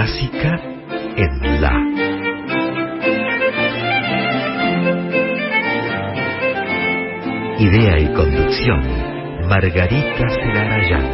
Clásica en La. Idea y conducción, Margarita Celarayán.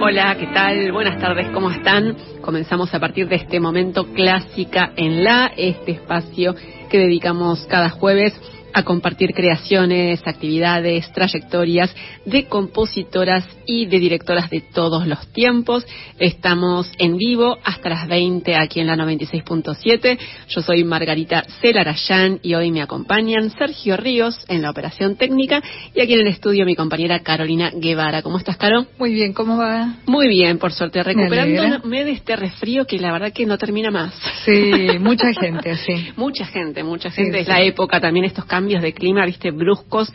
Hola, ¿qué tal? Buenas tardes, ¿cómo están? Comenzamos a partir de este momento clásica en la, este espacio que dedicamos cada jueves a compartir creaciones, actividades, trayectorias de compositoras y de directoras de todos los tiempos. Estamos en vivo hasta las 20 aquí en la 96.7. Yo soy Margarita Celarayán y hoy me acompañan Sergio Ríos en la operación técnica y aquí en el estudio mi compañera Carolina Guevara. ¿Cómo estás, Caro? Muy bien, ¿cómo va? Muy bien, por suerte, recuperándome de este resfrío que la verdad que no termina más. Sí, mucha gente, sí. mucha gente, mucha gente. es la época también estos cambios cambios de clima, viste, bruscos,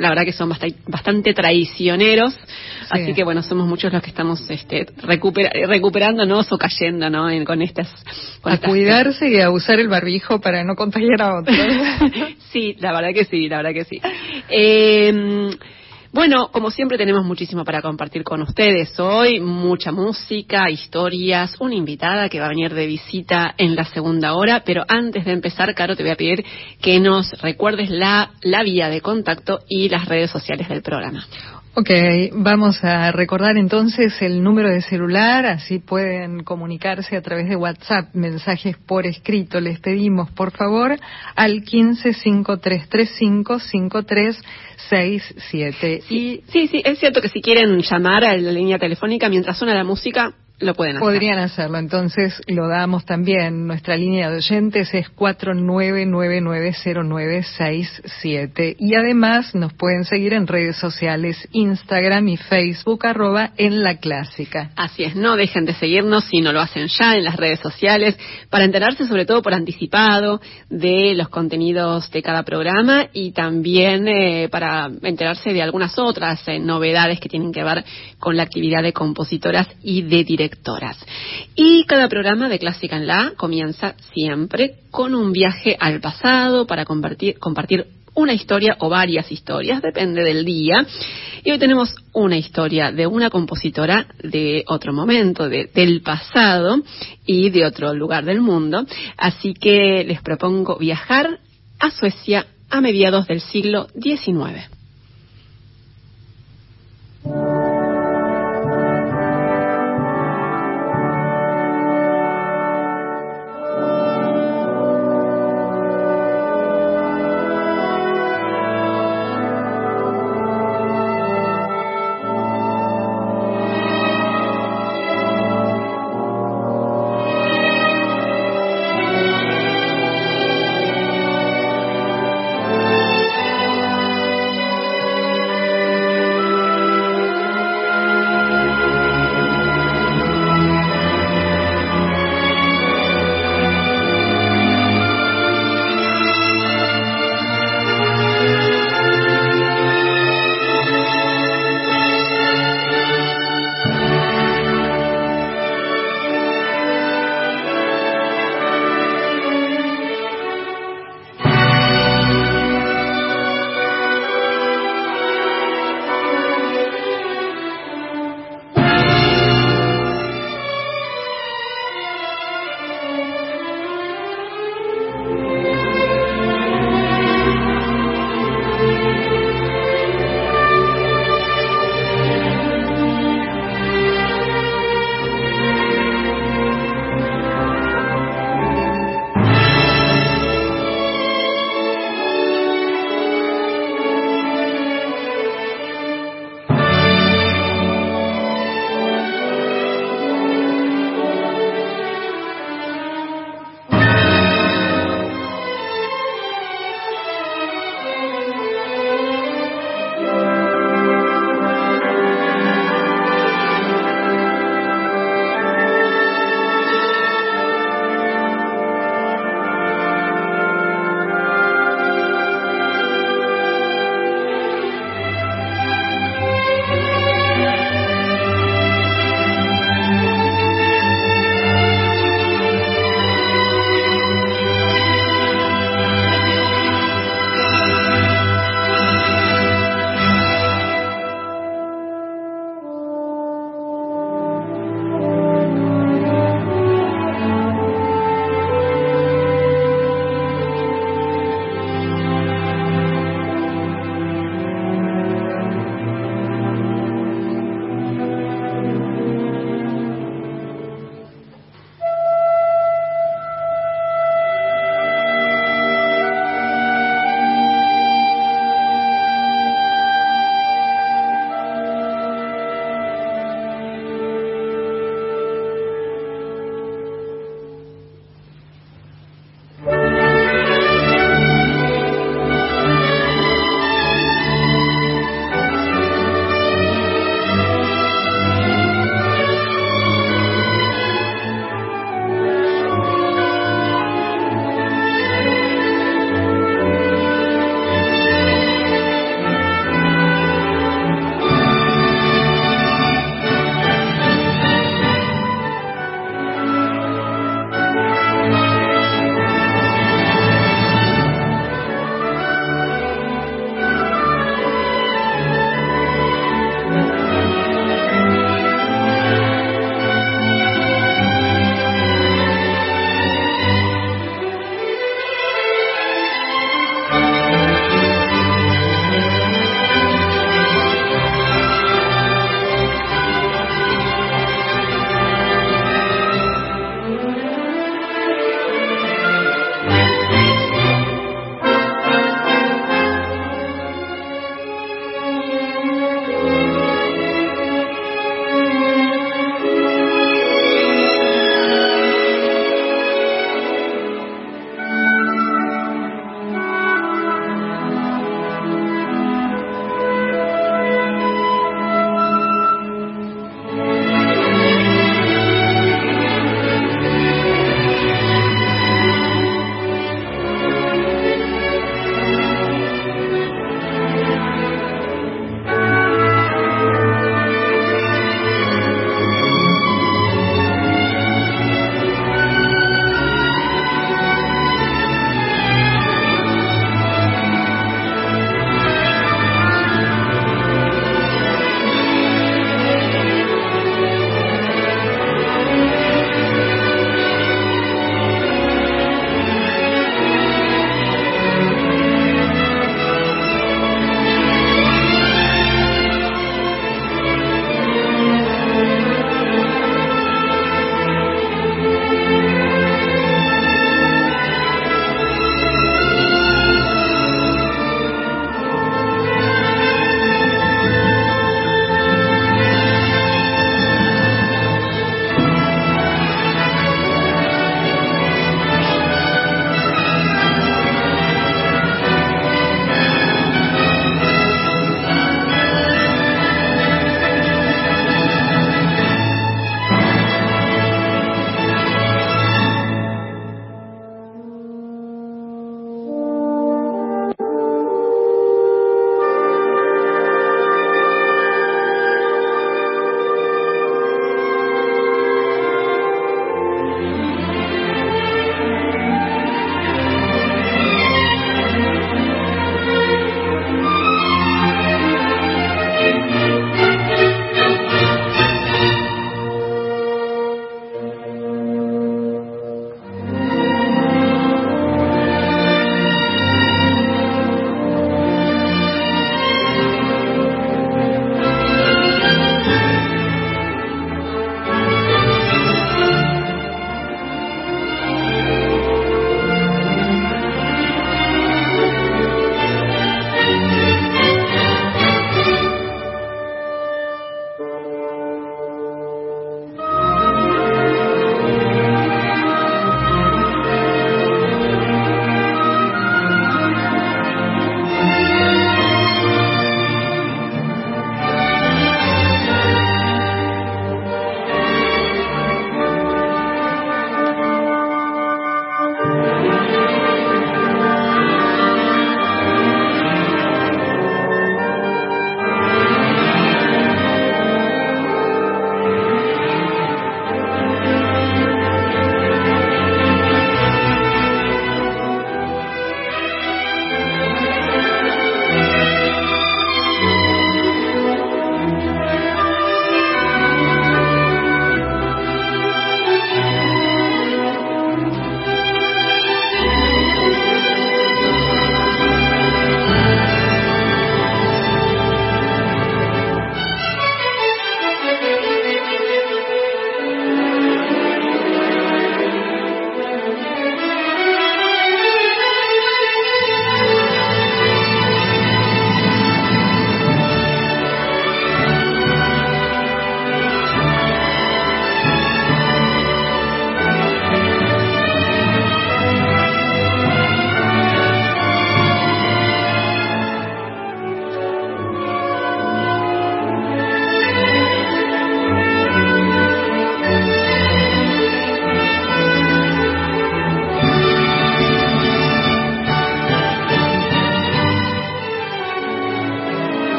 la verdad que son bastante, traicioneros, así que bueno, somos muchos los que estamos este, recuperándonos o cayendo, ¿no? con estas... a cuidarse y a usar el barbijo para no contagiar a otros. sí, la verdad que sí, la verdad que sí. Eh, bueno, como siempre tenemos muchísimo para compartir con ustedes hoy, mucha música, historias, una invitada que va a venir de visita en la segunda hora, pero antes de empezar, Caro, te voy a pedir que nos recuerdes la, la vía de contacto y las redes sociales del programa. Ok, vamos a recordar entonces el número de celular, así pueden comunicarse a través de WhatsApp, mensajes por escrito. Les pedimos, por favor, al 1553355367. Sí, sí, sí, es cierto que si quieren llamar a la línea telefónica mientras suena la música, lo pueden hacer. Podrían hacerlo, entonces lo damos también. Nuestra línea de oyentes es 49990967 y además nos pueden seguir en redes sociales, Instagram y Facebook, arroba en la clásica. Así es, no dejen de seguirnos si no lo hacen ya en las redes sociales para enterarse sobre todo por anticipado de los contenidos de cada programa y también eh, para enterarse de algunas otras eh, novedades que tienen que ver con la actividad de compositoras y de directores y cada programa de Clásica en la comienza siempre con un viaje al pasado para compartir, compartir una historia o varias historias, depende del día. Y hoy tenemos una historia de una compositora de otro momento, del pasado y de otro lugar del mundo. Así que les propongo viajar a Suecia a mediados del siglo XIX.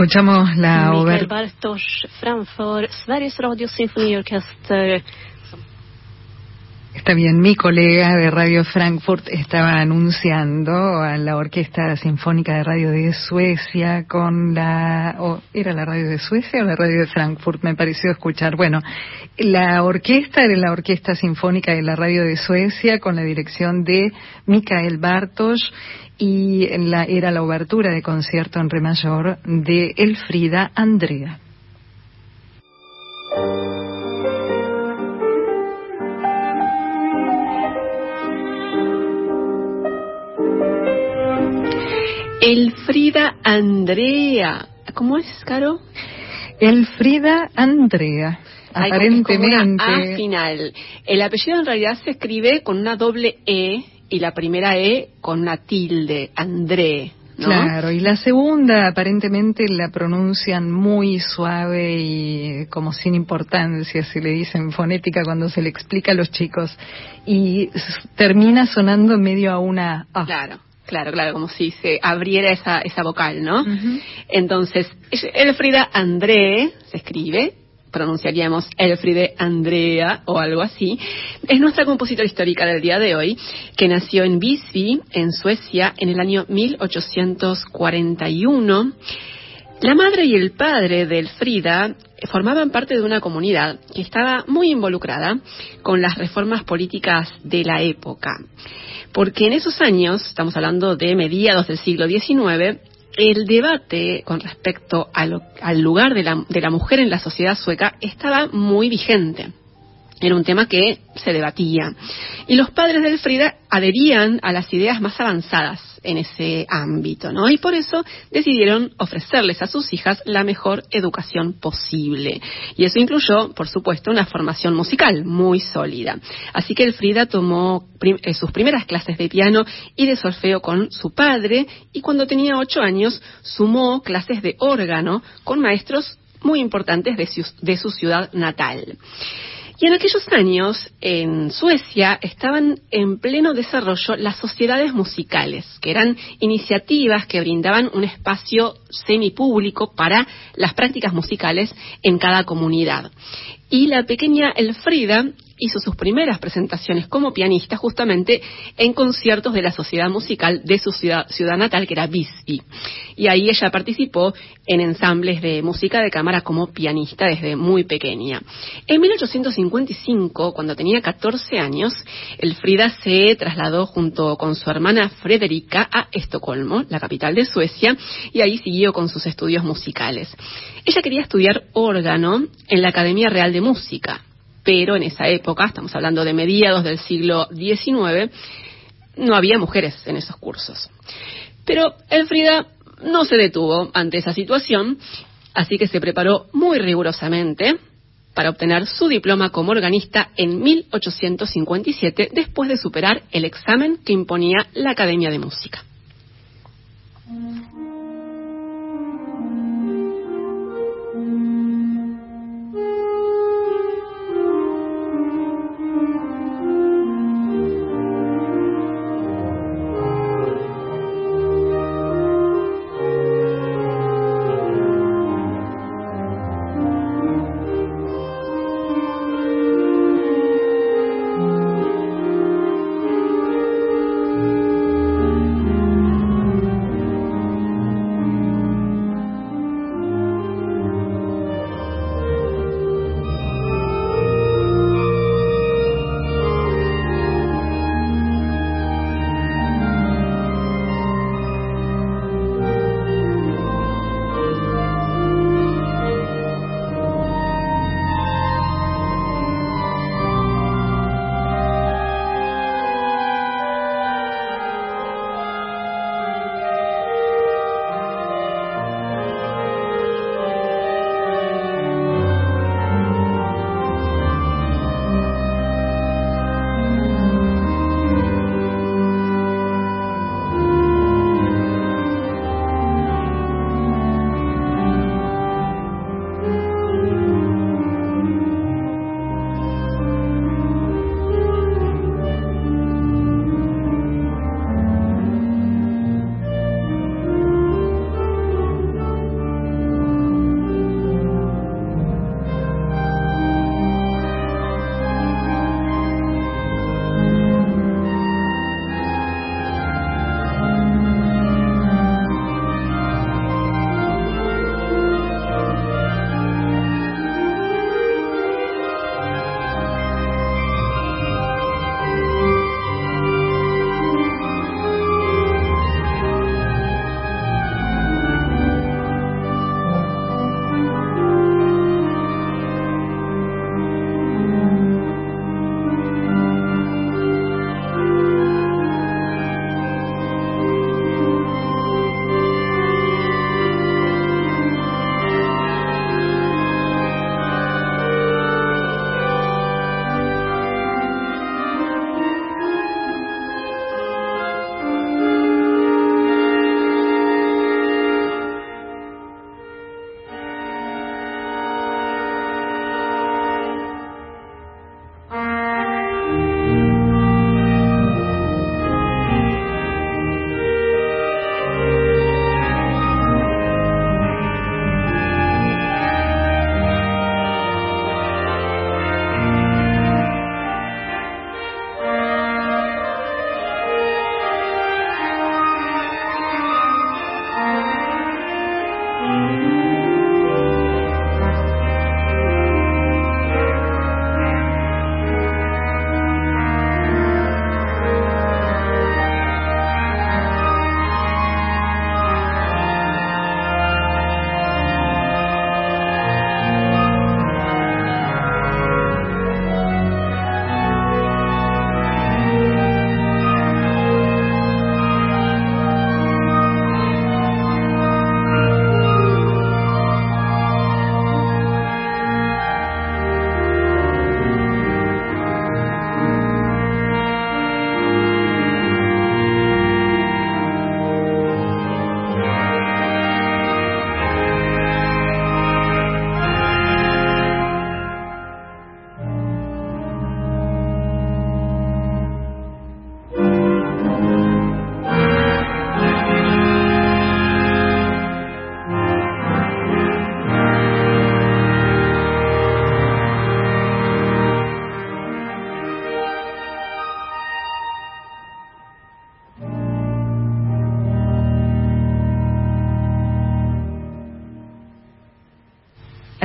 Escuchamos la Mikael Bartosz framför Sveriges Radios Symfoniorkester Está bien, mi colega de Radio Frankfurt estaba anunciando a la Orquesta Sinfónica de Radio de Suecia con la... ¿Era la radio de Suecia o la radio de Frankfurt? Me pareció escuchar. Bueno, la orquesta era la Orquesta Sinfónica de la Radio de Suecia con la dirección de Mikael Bartos y la, era la obertura de concierto en re mayor de Elfrida Andrea. Elfrida Andrea. ¿Cómo es, Caro? Elfrida Andrea. aparentemente. A final. El apellido en realidad se escribe con una doble E y la primera E con una tilde, André. ¿no? Claro, y la segunda aparentemente la pronuncian muy suave y como sin importancia, se le dice en fonética cuando se le explica a los chicos. Y termina sonando medio a una A. Claro. Claro, claro, como si se abriera esa, esa vocal, ¿no? Entonces, Elfrida André se escribe, pronunciaríamos Elfride Andrea o algo así, es nuestra compositora histórica del día de hoy, que nació en Visby, en Suecia, en el año 1841. La madre y el padre de Elfrida formaban parte de una comunidad que estaba muy involucrada con las reformas políticas de la época. Porque en esos años, estamos hablando de mediados del siglo XIX, el debate con respecto al lugar de la, de la mujer en la sociedad sueca estaba muy vigente. Era un tema que se debatía. Y los padres de Elfrida adherían a las ideas más avanzadas en ese ámbito, ¿no? Y por eso decidieron ofrecerles a sus hijas la mejor educación posible. Y eso incluyó, por supuesto, una formación musical muy sólida. Así que Elfrida tomó eh, sus primeras clases de piano y de solfeo con su padre y cuando tenía ocho años sumó clases de órgano con maestros muy importantes de su ciudad natal. Y en aquellos años, en Suecia, estaban en pleno desarrollo las sociedades musicales, que eran iniciativas que brindaban un espacio semipúblico para las prácticas musicales en cada comunidad. Y la pequeña Elfrida hizo sus primeras presentaciones como pianista justamente en conciertos de la sociedad musical de su ciudad, natal, que era Visby. Y ahí ella participó en ensambles de música de cámara como pianista desde muy pequeña. En 1855, cuando tenía 14 años, Elfrida se trasladó junto con su hermana Frederica a Estocolmo, la capital de Suecia, y ahí siguió con sus estudios musicales. Ella quería estudiar órgano en la Academia Real de Música, pero en esa época, estamos hablando de mediados del siglo XIX, no había mujeres en esos cursos. Pero Elfrida no se detuvo ante esa situación, así que se preparó muy rigurosamente para obtener su diploma como organista en 1857, después de superar el examen que imponía la Academia de Música.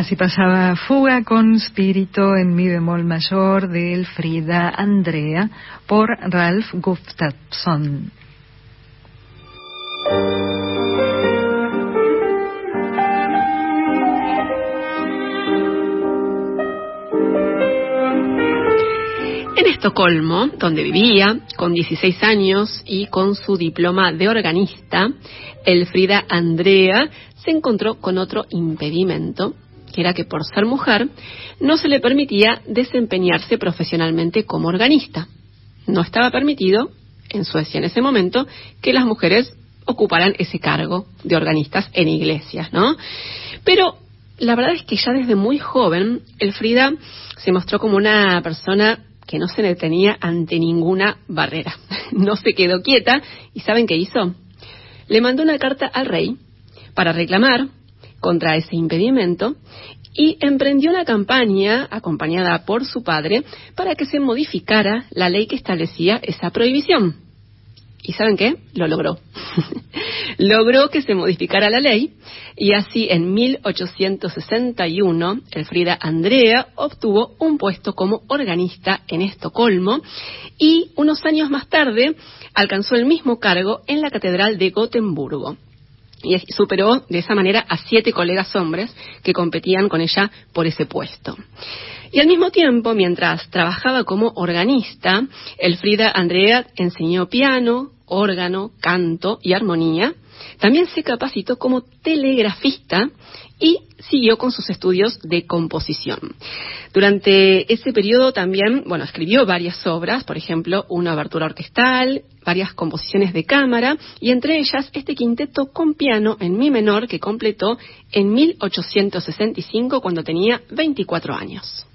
Así pasaba Fuga con Spirito en mi bemol mayor del Frida Andrea por Ralph Gustafsson. En Estocolmo, donde vivía, con 16 años y con su diploma de organista, Elfrida Andrea se encontró con otro impedimento, que era que por ser mujer no se le permitía desempeñarse profesionalmente como organista. No estaba permitido, en Suecia en ese momento, que las mujeres ocuparan ese cargo de organistas en iglesias, ¿no? Pero la verdad es que ya desde muy joven, Elfrida se mostró como una persona que no se detenía ante ninguna barrera. No se quedó quieta y ¿saben qué hizo? Le mandó una carta al rey para reclamar contra ese impedimento y emprendió una campaña acompañada por su padre para que se modificara la ley que establecía esa prohibición. ¿Y saben qué? Lo logró. logró que se modificara la ley y así en 1861 Elfrida Andrea obtuvo un puesto como organista en Estocolmo y unos años más tarde alcanzó el mismo cargo en la Catedral de Gotemburgo y superó de esa manera a siete colegas hombres que competían con ella por ese puesto. Y al mismo tiempo, mientras trabajaba como organista, Elfrida Andrea enseñó piano, órgano, canto y armonía. También se capacitó como telegrafista y siguió con sus estudios de composición. Durante ese periodo también, bueno, escribió varias obras, por ejemplo, una abertura orquestal, varias composiciones de cámara y entre ellas este quinteto con piano en mi menor que completó en 1865 cuando tenía 24 años.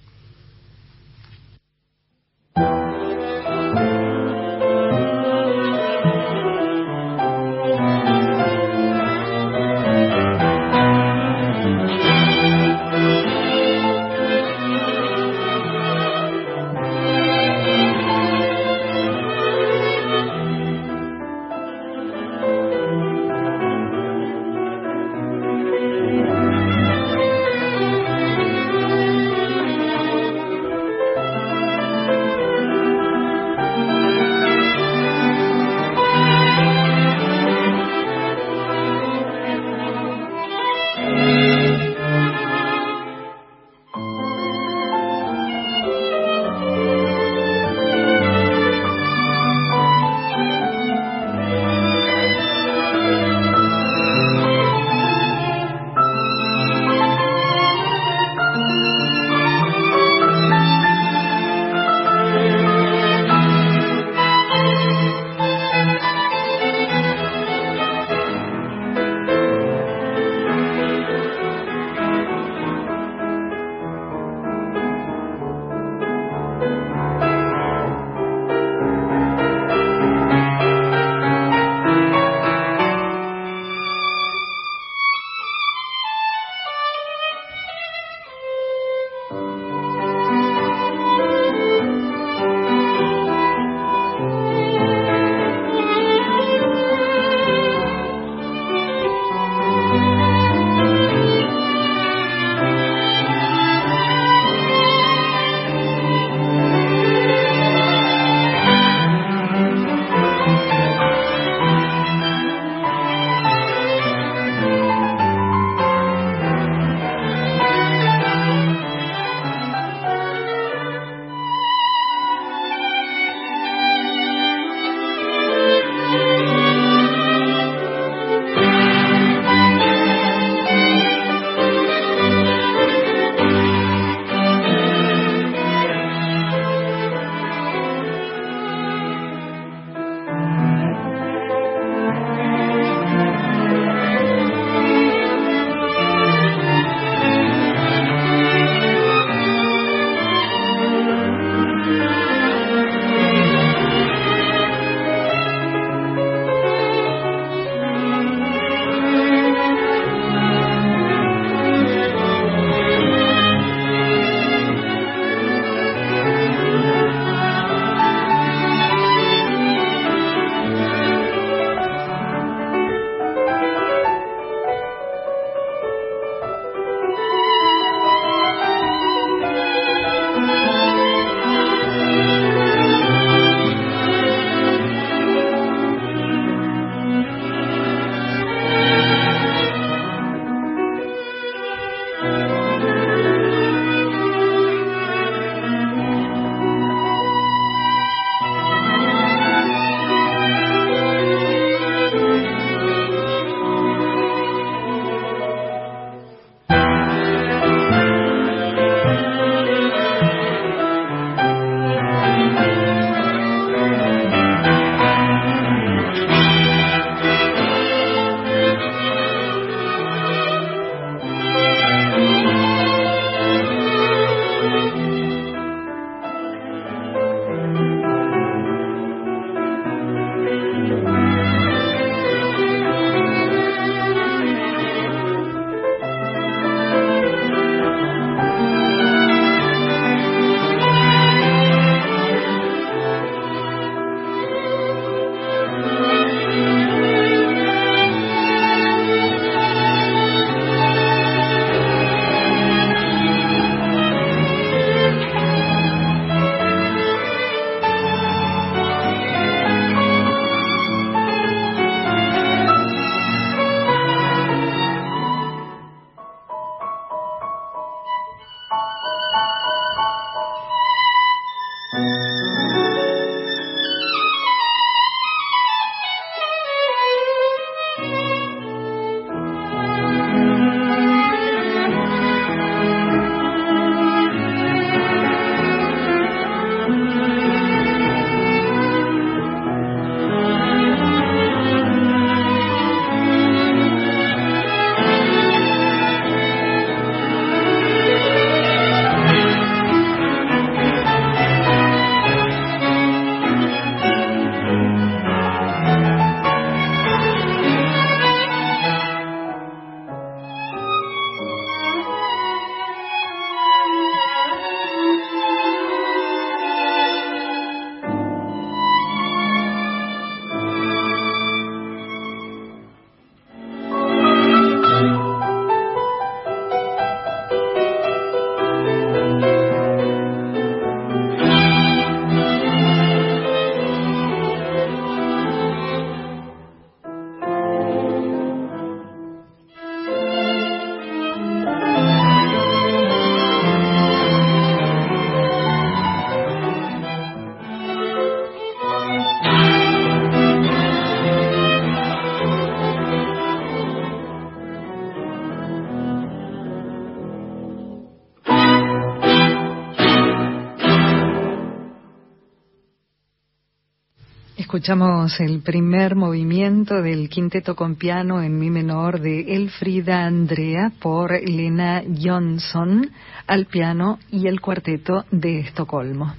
Escuchamos el primer movimiento del quinteto con piano en mi menor de Elfrida Andrea por Elena Johnson al piano y el cuarteto de Estocolmo.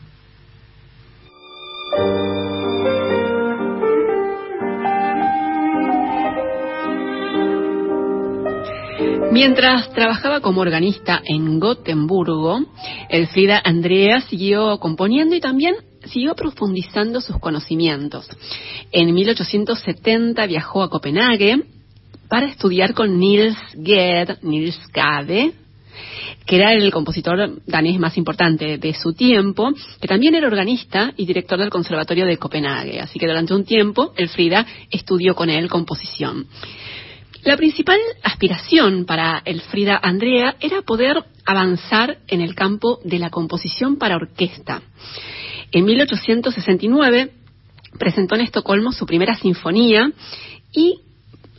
Mientras trabajaba como organista en Gotemburgo, Elfrida Andrea siguió componiendo y también siguió profundizando sus conocimientos. En 1870 viajó a Copenhague para estudiar con Niels Niels Gade, que era el compositor danés más importante de su tiempo, que también era organista y director del Conservatorio de Copenhague. Así que durante un tiempo, Elfrida estudió con él composición. La principal aspiración para Elfrida Andrea era poder avanzar en el campo de la composición para orquesta. En 1869 presentó en Estocolmo su primera sinfonía y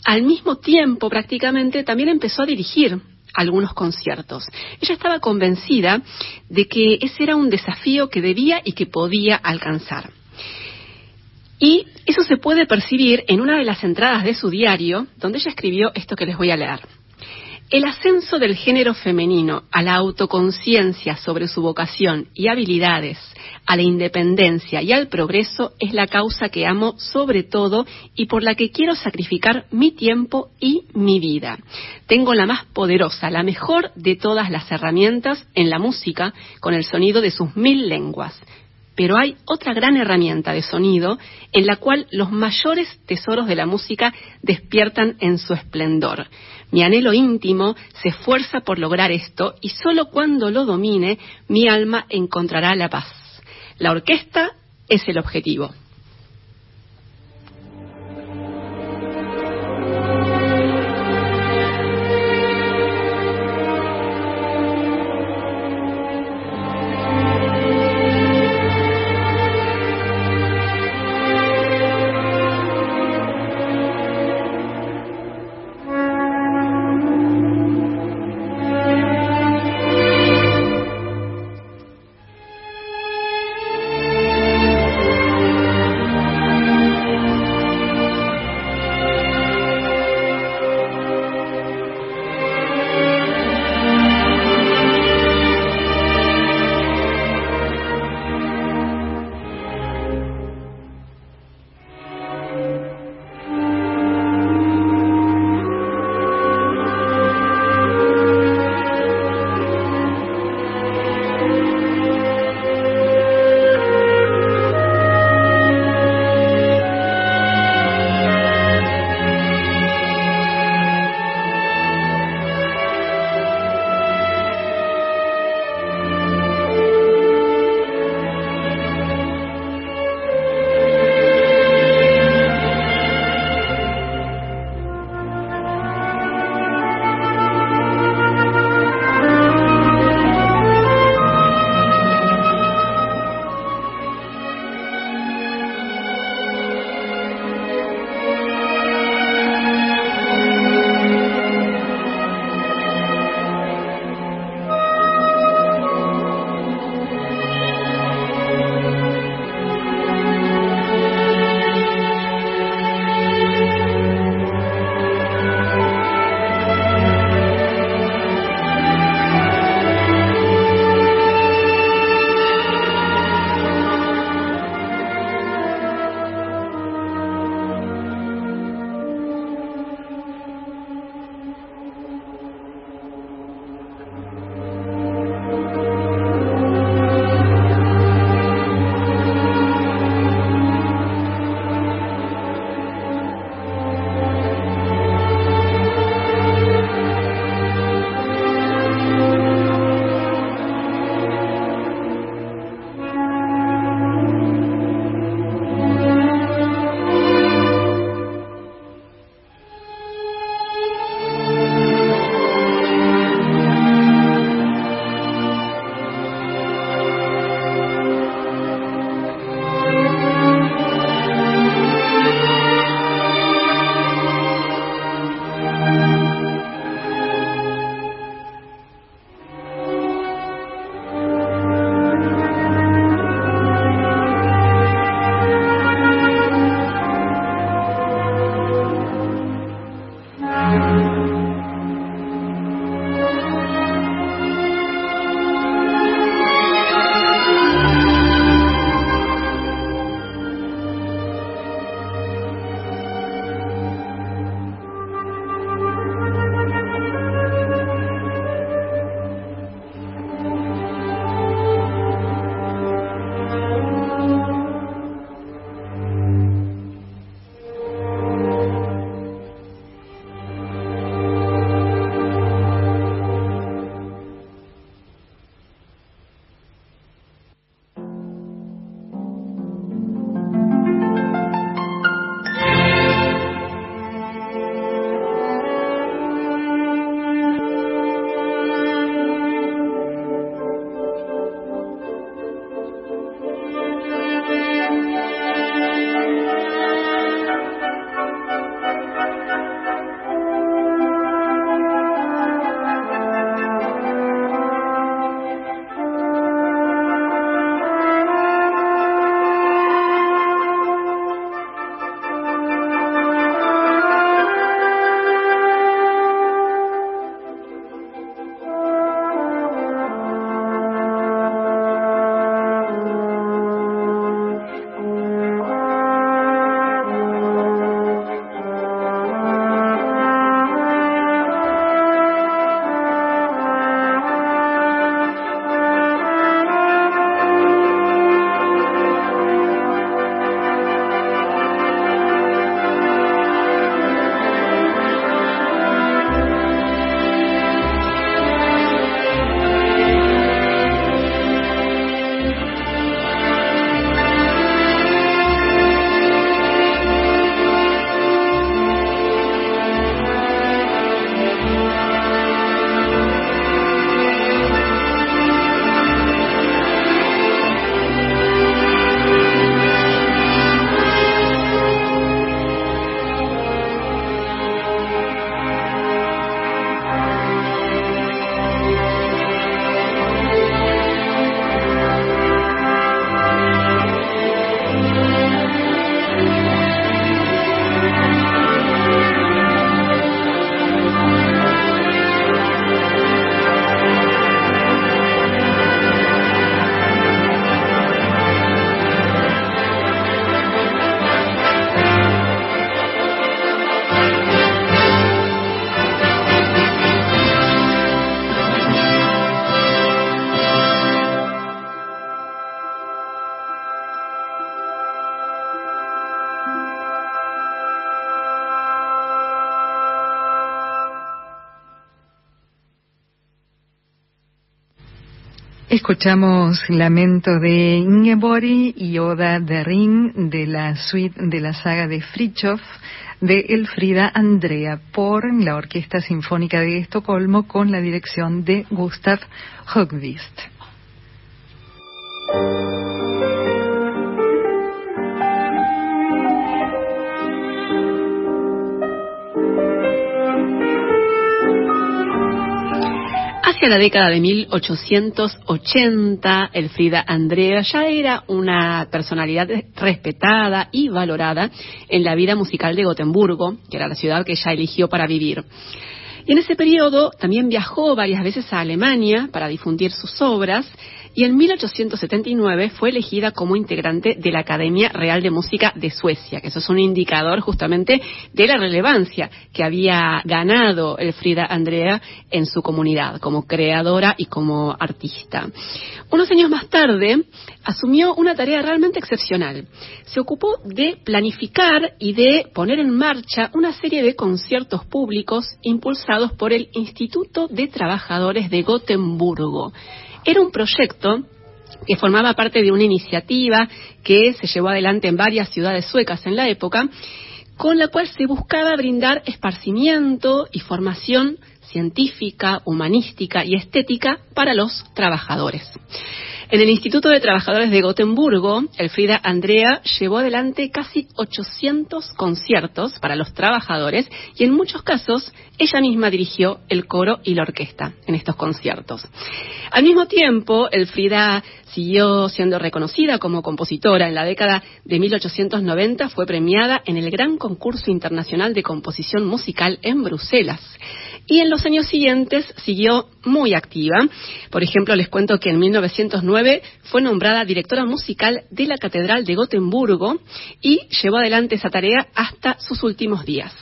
al mismo tiempo prácticamente también empezó a dirigir algunos conciertos. Ella estaba convencida de que ese era un desafío que debía y que podía alcanzar. Y eso se puede percibir en una de las entradas de su diario, donde ella escribió esto que les voy a leer. El ascenso del género femenino a la autoconciencia sobre su vocación y habilidades, a la independencia y al progreso es la causa que amo sobre todo y por la que quiero sacrificar mi tiempo y mi vida. Tengo la más poderosa, la mejor de todas las herramientas en la música con el sonido de sus mil lenguas pero hay otra gran herramienta de sonido en la cual los mayores tesoros de la música despiertan en su esplendor. Mi anhelo íntimo se esfuerza por lograr esto y solo cuando lo domine mi alma encontrará la paz. La orquesta es el objetivo. Escuchamos Lamento de Ingeborg y Oda de Ring de la suite de la saga de Fritjof de Elfrida Andrea por la Orquesta Sinfónica de Estocolmo con la dirección de Gustav Högvist. Hacia la década de 1880, Elfrida Andrea ya era una personalidad respetada y valorada en la vida musical de Gotemburgo, que era la ciudad que ella eligió para vivir. Y en ese periodo también viajó varias veces a Alemania para difundir sus obras y en 1879 fue elegida como integrante de la Academia Real de Música de Suecia, que eso es un indicador justamente de la relevancia que había ganado Elfrida Andrea en su comunidad como creadora y como artista. Unos años más tarde asumió una tarea realmente excepcional. Se ocupó de planificar y de poner en marcha una serie de conciertos públicos impulsados por el Instituto de Trabajadores de Gotemburgo. Era un proyecto que formaba parte de una iniciativa que se llevó adelante en varias ciudades suecas en la época, con la cual se buscaba brindar esparcimiento y formación científica, humanística y estética para los trabajadores. En el Instituto de Trabajadores de Gotemburgo, Elfrida Andrea llevó adelante casi 800 conciertos para los trabajadores y en muchos casos ella misma dirigió el coro y la orquesta en estos conciertos. Al mismo tiempo, Elfrida siguió siendo reconocida como compositora. En la década de 1890 fue premiada en el Gran Concurso Internacional de Composición Musical en Bruselas. Y en los años siguientes siguió muy activa. Por ejemplo, les cuento que en 1909 fue nombrada directora musical de la Catedral de Gotemburgo y llevó adelante esa tarea hasta sus últimos días.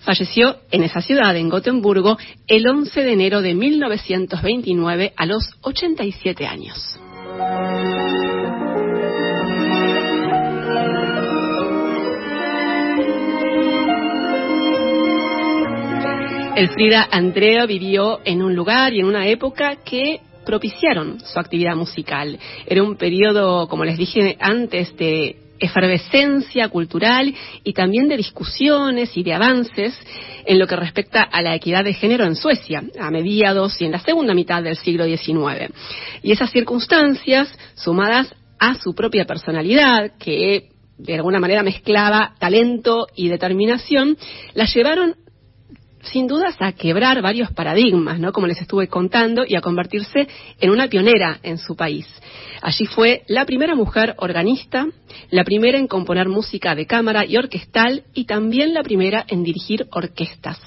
Falleció en esa ciudad, en Gotemburgo, el 11 de enero de 1929 a los 87 años. Elfrida Andrea vivió en un lugar y en una época que propiciaron su actividad musical. Era un periodo, como les dije antes, de efervescencia cultural y también de discusiones y de avances en lo que respecta a la equidad de género en Suecia, a mediados y en la segunda mitad del siglo XIX. Y esas circunstancias, sumadas a su propia personalidad, que de alguna manera mezclaba talento y determinación, la llevaron sin dudas a quebrar varios paradigmas, ¿no? Como les estuve contando, y a convertirse en una pionera en su país. Allí fue la primera mujer organista, la primera en componer música de cámara y orquestal y también la primera en dirigir orquestas.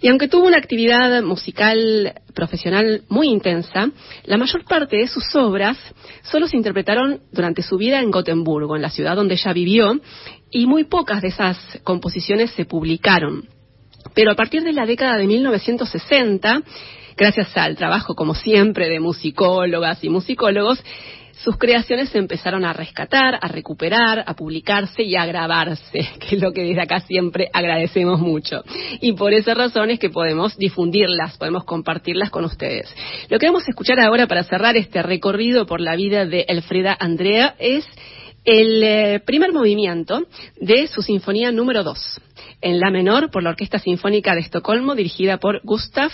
Y aunque tuvo una actividad musical profesional muy intensa, la mayor parte de sus obras solo se interpretaron durante su vida en Gotemburgo, en la ciudad donde ella vivió, y muy pocas de esas composiciones se publicaron. Pero a partir de la década de 1960, gracias al trabajo, como siempre, de musicólogas y musicólogos, sus creaciones se empezaron a rescatar, a recuperar, a publicarse y a grabarse, que es lo que desde acá siempre agradecemos mucho. Y por esa razón es que podemos difundirlas, podemos compartirlas con ustedes. Lo que vamos a escuchar ahora para cerrar este recorrido por la vida de Elfrida Andrea es el eh, primer movimiento de su sinfonía número 2, en la menor por la Orquesta Sinfónica de Estocolmo, dirigida por Gustav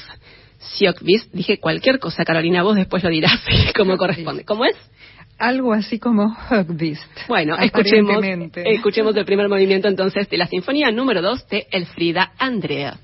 Sjökvist. Dije cualquier cosa, Carolina, vos después lo dirás como corresponde. ¿Cómo es? Algo así como Högvist. Bueno, escuchemos, escuchemos el primer movimiento entonces de la sinfonía número 2 de Elfrida Andrea.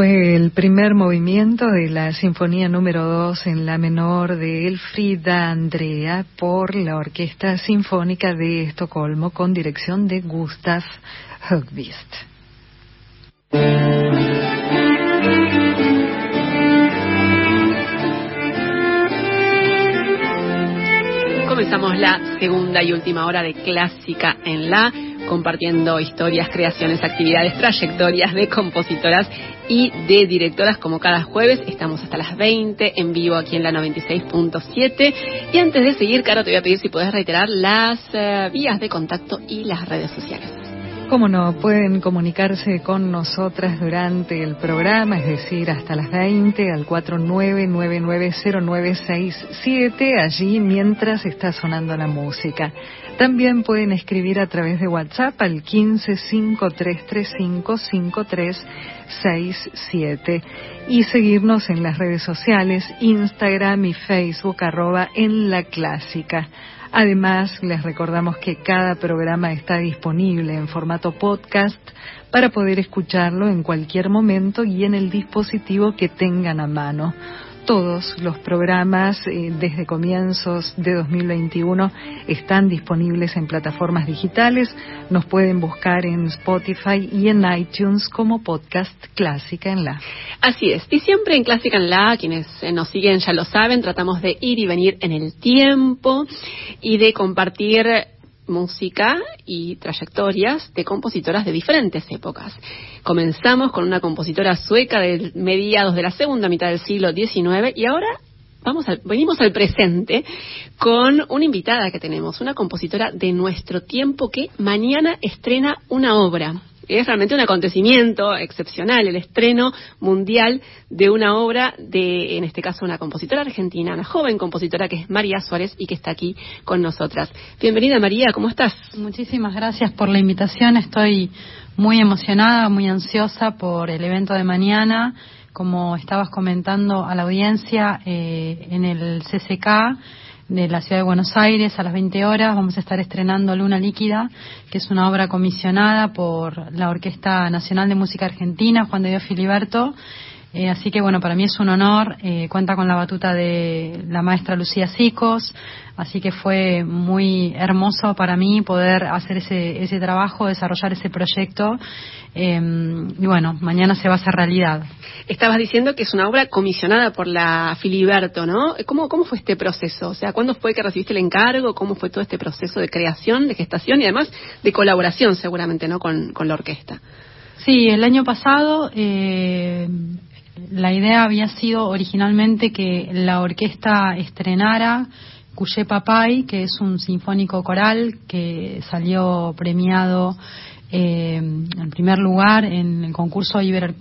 Fue el primer movimiento de la Sinfonía número 2 en la menor de Elfrida Andrea por la Orquesta Sinfónica de Estocolmo con dirección de Gustav Högvist. Comenzamos la segunda y última hora de Clásica en la compartiendo historias, creaciones, actividades, trayectorias de compositoras y de directoras como cada jueves. Estamos hasta las 20 en vivo aquí en la 96.7. Y antes de seguir, Caro, te voy a pedir si puedes reiterar las eh, vías de contacto y las redes sociales. Cómo no, pueden comunicarse con nosotras durante el programa, es decir, hasta las 20 al 49990967, allí mientras está sonando la música. También pueden escribir a través de WhatsApp al 1553355367 y seguirnos en las redes sociales, Instagram y Facebook, arroba en la clásica. Además, les recordamos que cada programa está disponible en formato podcast para poder escucharlo en cualquier momento y en el dispositivo que tengan a mano todos los programas eh, desde comienzos de 2021 están disponibles en plataformas digitales. Nos pueden buscar en Spotify y en iTunes como podcast Clásica en la. Así es. Y siempre en Clásica en la, quienes eh, nos siguen ya lo saben, tratamos de ir y venir en el tiempo y de compartir música y trayectorias de compositoras de diferentes épocas. Comenzamos con una compositora sueca de mediados de la segunda mitad del siglo XIX y ahora vamos venimos al presente con una invitada que tenemos, una compositora de nuestro tiempo que mañana estrena una obra es realmente un acontecimiento excepcional, el estreno mundial de una obra de, en este caso, una compositora argentina, una joven compositora que es María Suárez y que está aquí con nosotras. Bienvenida María, ¿cómo estás? Muchísimas gracias por la invitación, estoy muy emocionada, muy ansiosa por el evento de mañana. Como estabas comentando a la audiencia, eh, en el CCK de la ciudad de Buenos Aires a las 20 horas. Vamos a estar estrenando Luna Líquida, que es una obra comisionada por la Orquesta Nacional de Música Argentina, Juan de Dios Filiberto. Eh, así que bueno, para mí es un honor. Eh, cuenta con la batuta de la maestra Lucía Sicos. Así que fue muy hermoso para mí poder hacer ese, ese trabajo, desarrollar ese proyecto. Eh, y bueno, mañana se va a hacer realidad. Estabas diciendo que es una obra comisionada por la Filiberto, ¿no? ¿Cómo, ¿Cómo fue este proceso? O sea, ¿cuándo fue que recibiste el encargo? ¿Cómo fue todo este proceso de creación, de gestación y además de colaboración seguramente, ¿no? Con, con la orquesta. Sí, el año pasado eh, la idea había sido originalmente que la orquesta estrenara Cuyé Papay, que es un sinfónico coral que salió premiado eh, en primer lugar en el concurso Iber,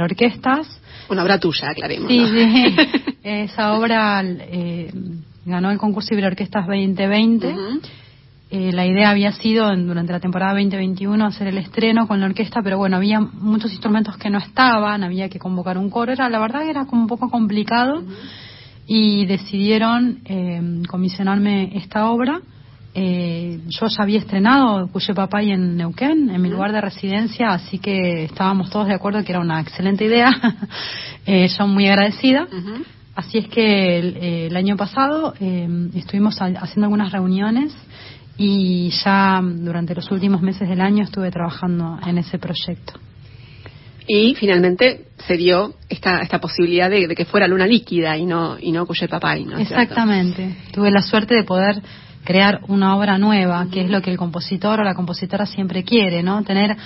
Orquestas. Una obra tuya, aclaremos. Sí, sí. Esa obra eh, ganó el concurso Orquestas 2020. Eh, la idea había sido durante la temporada 2021 hacer el estreno con la orquesta, pero bueno, había muchos instrumentos que no estaban, había que convocar un coro, era la verdad que era como un poco complicado y decidieron eh, comisionarme esta obra. Eh, yo ya había estrenado Cuye Papay en Neuquén, en mi lugar de residencia, así que estábamos todos de acuerdo que era una excelente idea. eh, yo muy agradecida. Así es que el, el año pasado estuvimos haciendo algunas reuniones y ya durante los últimos meses del año estuve trabajando en ese proyecto. Y finalmente se dio esta, esta posibilidad de, que fuera luna líquida y no, y no Cuye Papay, ¿no? Exactamente. Tuve la suerte de poder crear una obra nueva, que es lo que el compositor o la compositora siempre quiere, ¿no? Tener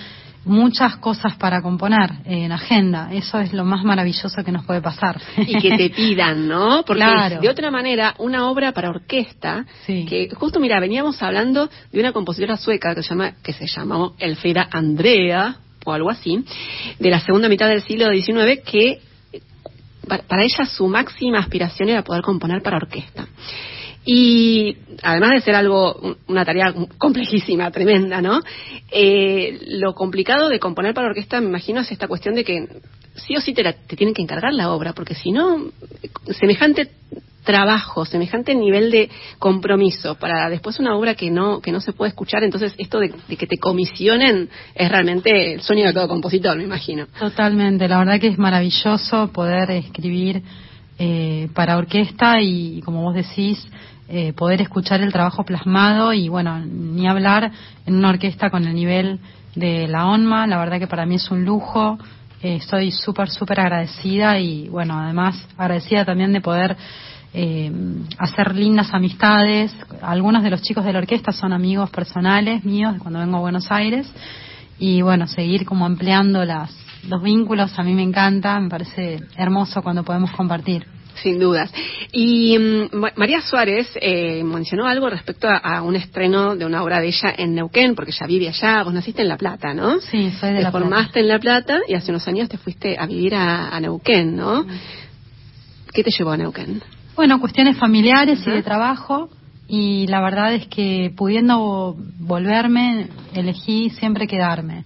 muchas cosas para componer en agenda. Eso es lo más maravilloso que nos puede pasar. Y que te pidan, ¿no? Porque de otra manera, una obra para orquesta, que justo mira, veníamos hablando de una compositora sueca que se llama, que se llamó Elfrida Andrea, o algo así, de la segunda mitad del siglo XIX, que para ella su máxima aspiración era poder componer para orquesta. Y además de ser algo, una tarea complejísima, tremenda, ¿no? Eh, lo complicado de componer para orquesta, me imagino, es esta cuestión de que sí o sí te, te tienen que encargar la obra, porque si no, semejante trabajo, semejante nivel de compromiso para después una obra que no que no se puede escuchar, entonces esto de, que te comisionen es realmente el sueño de todo compositor, me imagino. Totalmente, la verdad que es maravilloso poder escribir eh, para orquesta y, como vos decís, eh, poder escuchar el trabajo plasmado y bueno, ni hablar en una orquesta con el nivel de la ONMA, la verdad que para mí es un lujo, eh, estoy súper, súper agradecida y bueno, además agradecida también de poder eh, hacer lindas amistades. Algunos de los chicos de la orquesta son amigos personales míos cuando vengo a Buenos Aires y bueno, seguir como empleando las, los vínculos a mí me encanta, me parece hermoso cuando podemos compartir. Sin dudas. Y mm, María Suárez eh, mencionó algo respecto a, un estreno de una obra de ella en Neuquén, porque ella vive allá. Vos naciste en La Plata, ¿no? Sí, soy de te La Plata. formaste en La Plata y hace unos años te fuiste a vivir a, Neuquén, ¿no? ¿Qué te llevó a Neuquén? Bueno, cuestiones familiares y de trabajo y la verdad es que pudiendo volverme, elegí siempre quedarme.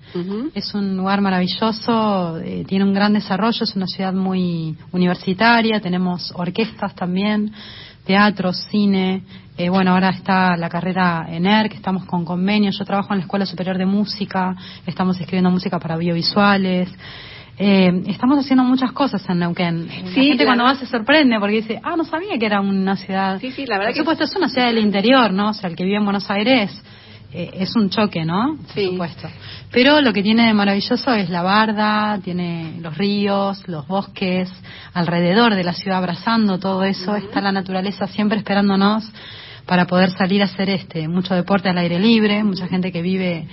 Es un lugar maravilloso, eh, tiene un gran desarrollo, es una ciudad muy universitaria, tenemos orquestas también, teatro, cine. Eh, bueno, ahora está la carrera en ERC, estamos con convenios. Yo trabajo en la Escuela Superior de Música, estamos escribiendo música para audiovisuales. Eh, estamos haciendo muchas cosas en Neuquén. Sí, la gente cuando va se sorprende porque dice, ah, no sabía que era una ciudad. Sí, sí, la verdad Por supuesto, es una ciudad del interior, ¿no? O sea, el que vive en Buenos Aires eh, es un choque, ¿no? Sí. Por supuesto. Pero lo que tiene de maravilloso es la barda, tiene los ríos, los bosques, alrededor de la ciudad abrazando todo eso, está la naturaleza siempre esperándonos para poder salir a hacer este mucho deporte al aire libre, mucha gente que vive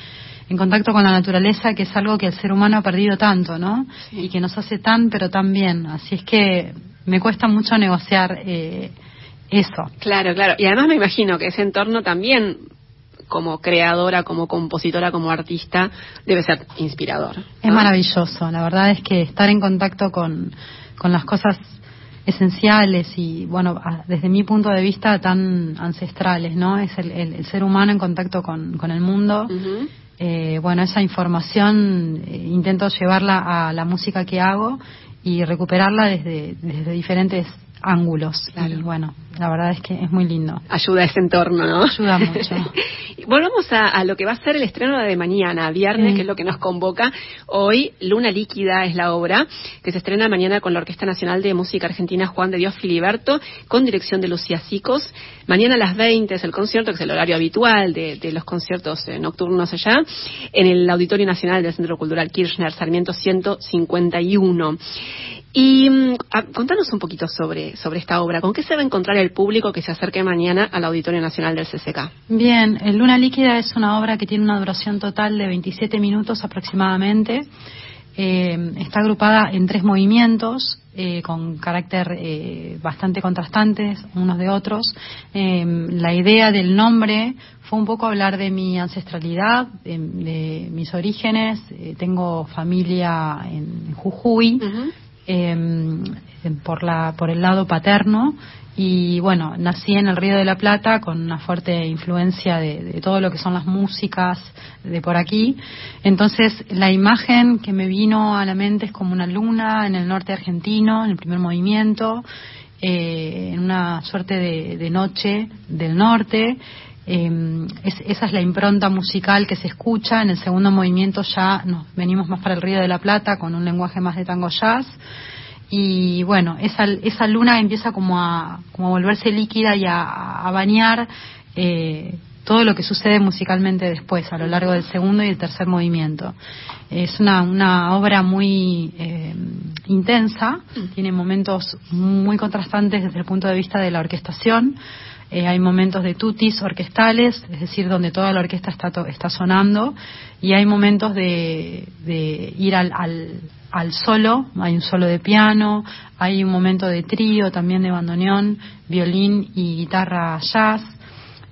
en contacto con la naturaleza, que es algo que el ser humano ha perdido tanto, ¿no? Y que nos hace tan, pero tan bien. Así es que me cuesta mucho negociar eh, eso. Claro, claro. Y además me imagino que ese entorno también como creadora, como compositora, como artista, debe ser inspirador. Es maravilloso, la verdad es que estar en contacto con, con las cosas esenciales y, bueno, desde mi punto de vista, tan ancestrales, ¿no? Es el, el, ser humano en contacto con, con el mundo. Eh, bueno, esa información eh, intento llevarla a la música que hago y recuperarla desde, desde diferentes ángulos. Y bueno, la verdad es que es muy lindo. Ayuda a ese entorno, ¿no? Ayuda mucho. Volvamos a, lo que va a ser el estreno de mañana, viernes, que es lo que nos convoca. Hoy, Luna Líquida es la obra que se estrena mañana con la Orquesta Nacional de Música Argentina Juan de Dios Filiberto, con dirección de Lucía Sicos. Mañana a las 20 es el concierto, que es el horario habitual de, los conciertos eh, nocturnos allá, en el Auditorio Nacional del Centro Cultural Kirchner, Sarmiento 151. Y mm, contanos un poquito sobre, sobre esta obra. ¿Con qué se va a encontrar el público que se acerque mañana al Auditorio Nacional del CCK? Bien, el Luna Líquida es una obra que tiene una duración total de 27 minutos aproximadamente. Eh, está agrupada en tres movimientos eh, con carácter eh, bastante contrastantes unos de otros. la idea del nombre fue un poco hablar de mi ancestralidad, de, mis orígenes. tengo familia en Jujuy. Em, por, la, por el lado paterno y bueno, nací en el Río de la Plata con una fuerte influencia de, todo lo que son las músicas de por aquí. Entonces, la imagen que me vino a la mente es como una luna en el norte argentino, en el primer movimiento, eh, en una suerte de, noche del norte. Eh, esa es la impronta musical que se escucha. En el segundo movimiento ya nos venimos más para el Río de la Plata con un lenguaje más de tango jazz. Y bueno, esa, esa luna empieza como a, como a volverse líquida y a, bañar eh, todo lo que sucede musicalmente después, a lo largo del segundo y el tercer movimiento. Es una, una obra muy eh, intensa, tiene momentos muy contrastantes desde el punto de vista de la orquestación eh, hay momentos de tutis orquestales, es decir, donde toda la orquesta está, está sonando, y hay momentos de, ir al, al, solo, hay un solo de piano, hay un momento de trío también de bandoneón, violín y guitarra jazz,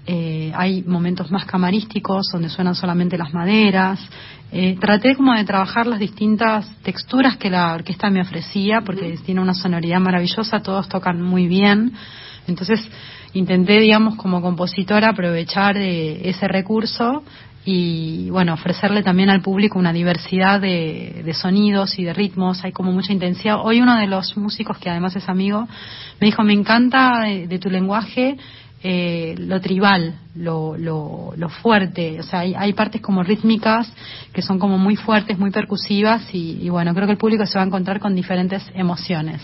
eh, hay momentos más camarísticos donde suenan solamente las maderas. Eh, traté como de trabajar las distintas texturas que la orquesta me ofrecía porque tiene una sonoridad maravillosa, todos tocan muy bien. Entonces intenté, digamos, como compositora aprovechar ese recurso y bueno, ofrecerle también al público una diversidad de, sonidos y de ritmos, hay como mucha intensidad. Hoy uno de los músicos, que además es amigo, me dijo, me encanta de, tu lenguaje eh, lo tribal, lo, lo, lo, fuerte, o sea, hay, hay, partes como rítmicas que son como muy fuertes, muy percusivas y bueno, creo que el público se va a encontrar con diferentes emociones.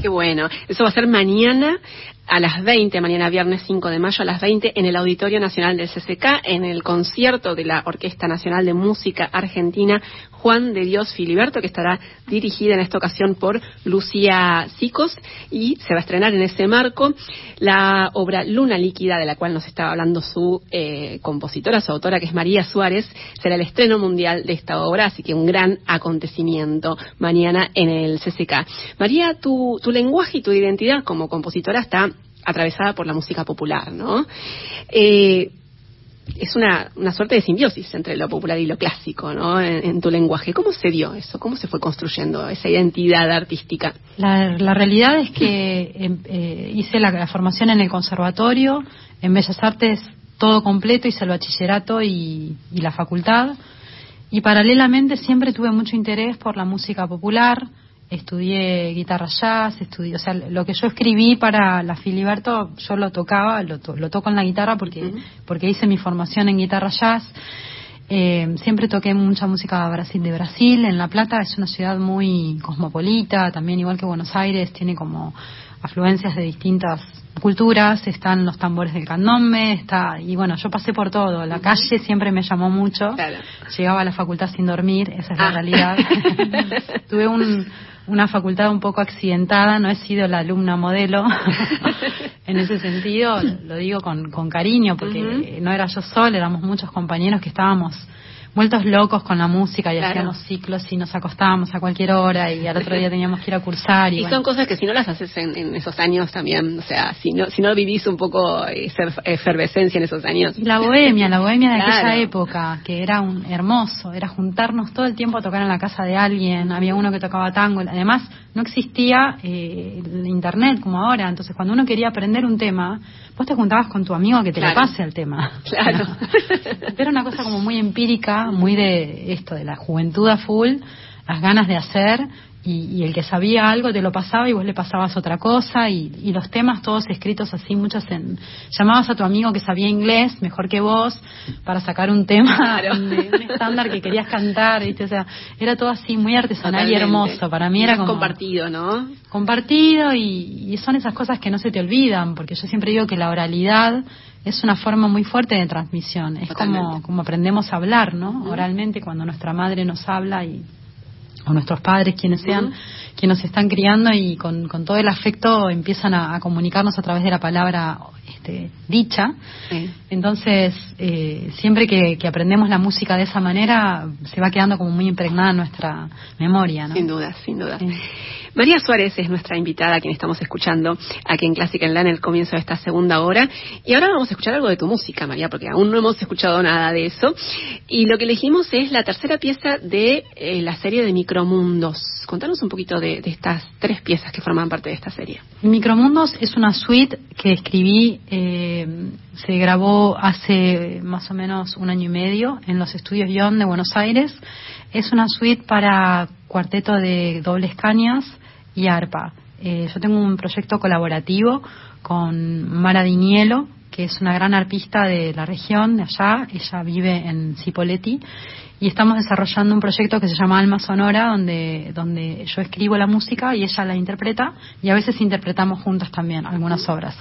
Qué bueno. Eso va a ser mañana a las 20, mañana viernes 5 de mayo a las 20 en el Auditorio Nacional del CCK, en el concierto de la Orquesta Nacional de Música Argentina Juan de Dios Filiberto, que estará dirigida en esta ocasión por Lucía Sicos y se va a estrenar en ese marco la obra Luna Líquida, de la cual nos estaba hablando su eh, compositora, su autora, que es María Suárez. Será el estreno mundial de esta obra, así que un gran acontecimiento mañana en el CCK. María, tu, tu lenguaje y tu identidad como compositora está atravesada por la música popular, ¿no? Eh, es una, una, suerte de simbiosis entre lo popular y lo clásico, ¿no? En, tu lenguaje. ¿Cómo se dio eso? ¿Cómo se fue construyendo esa identidad artística? La, realidad es que em, eh, hice la, formación en el conservatorio, en Bellas Artes todo completo, hice el bachillerato y, y la facultad. Y paralelamente siempre tuve mucho interés por la música popular, estudié guitarra jazz, estudié, o sea, lo que yo escribí para la Filiberto, yo lo tocaba, lo, lo toco en la guitarra porque, porque hice mi formación en guitarra jazz. Eh, siempre toqué mucha música Brasil de Brasil. En La Plata es una ciudad muy cosmopolita, también igual que Buenos Aires, tiene como afluencias de distintas culturas, están los tambores del candombe, está, y bueno, yo pasé por todo, la calle siempre me llamó mucho, llegaba a la facultad sin dormir, esa es la ah. realidad. Tuve un, una facultad un poco accidentada, no he sido la alumna modelo. En ese sentido, lo digo con, con cariño, porque no era yo sola, éramos muchos compañeros que estábamos vueltos locos con la música y hacíamos ciclos y nos acostábamos a cualquier hora y al otro día teníamos que ir a cursar. Y, son cosas que si no las haces en, esos años también, o sea, si no, si no vivís un poco esa efervescencia en esos años. la bohemia, la bohemia de aquella época, que era un hermoso, era juntarnos todo el tiempo a tocar en la casa de alguien, había uno que tocaba tango, además no existía eh, el internet como ahora, entonces cuando uno quería aprender un tema, vos te juntabas con tu amigo a que te le pase el tema. Claro. Era una cosa como muy empírica, muy de esto, de la juventud a full, las ganas de hacer y, el que sabía algo te lo pasaba y vos le pasabas otra cosa y, los temas todos escritos así, muchos en... Llamabas a tu amigo que sabía inglés mejor que vos para sacar un tema, un estándar que querías cantar, O sea, era todo así muy artesanal y hermoso. Para mí era como... Compartido, ¿no? Compartido y, son esas cosas que no se te olvidan, porque yo siempre digo que la oralidad es una forma muy fuerte de transmisión. Es como, como aprendemos a hablar, ¿no? Oralmente cuando nuestra madre nos habla y o nuestros padres, quienes sean, quienes nos están criando y con, todo el afecto empiezan a, comunicarnos a través de la palabra este, dicha. Entonces, eh, siempre que, aprendemos la música de esa manera, se va quedando como muy impregnada en nuestra memoria. Sin duda, sin duda. María Suárez es nuestra invitada, a quien estamos escuchando aquí en Clásica en La en el comienzo de esta segunda hora. Y ahora vamos a escuchar algo de tu música, María, porque aún no hemos escuchado nada de eso. Y lo que elegimos es la tercera pieza de eh, la serie de Micromundos. Contanos un poquito de, estas tres piezas que forman parte de esta serie. Micromundos es una suite que escribí, eh, se grabó hace más o menos un año y medio en los estudios Young de Buenos Aires. Es una suite para cuarteto de dobles cañas y arpa. Eh, yo tengo un proyecto colaborativo con Mara Dinielo, que es una gran arpista de la región, de allá. Ella vive en Cipolletti. Y estamos desarrollando un proyecto que se llama Alma Sonora, donde, donde yo escribo la música y ella la interpreta. Y a veces interpretamos juntas también algunas obras.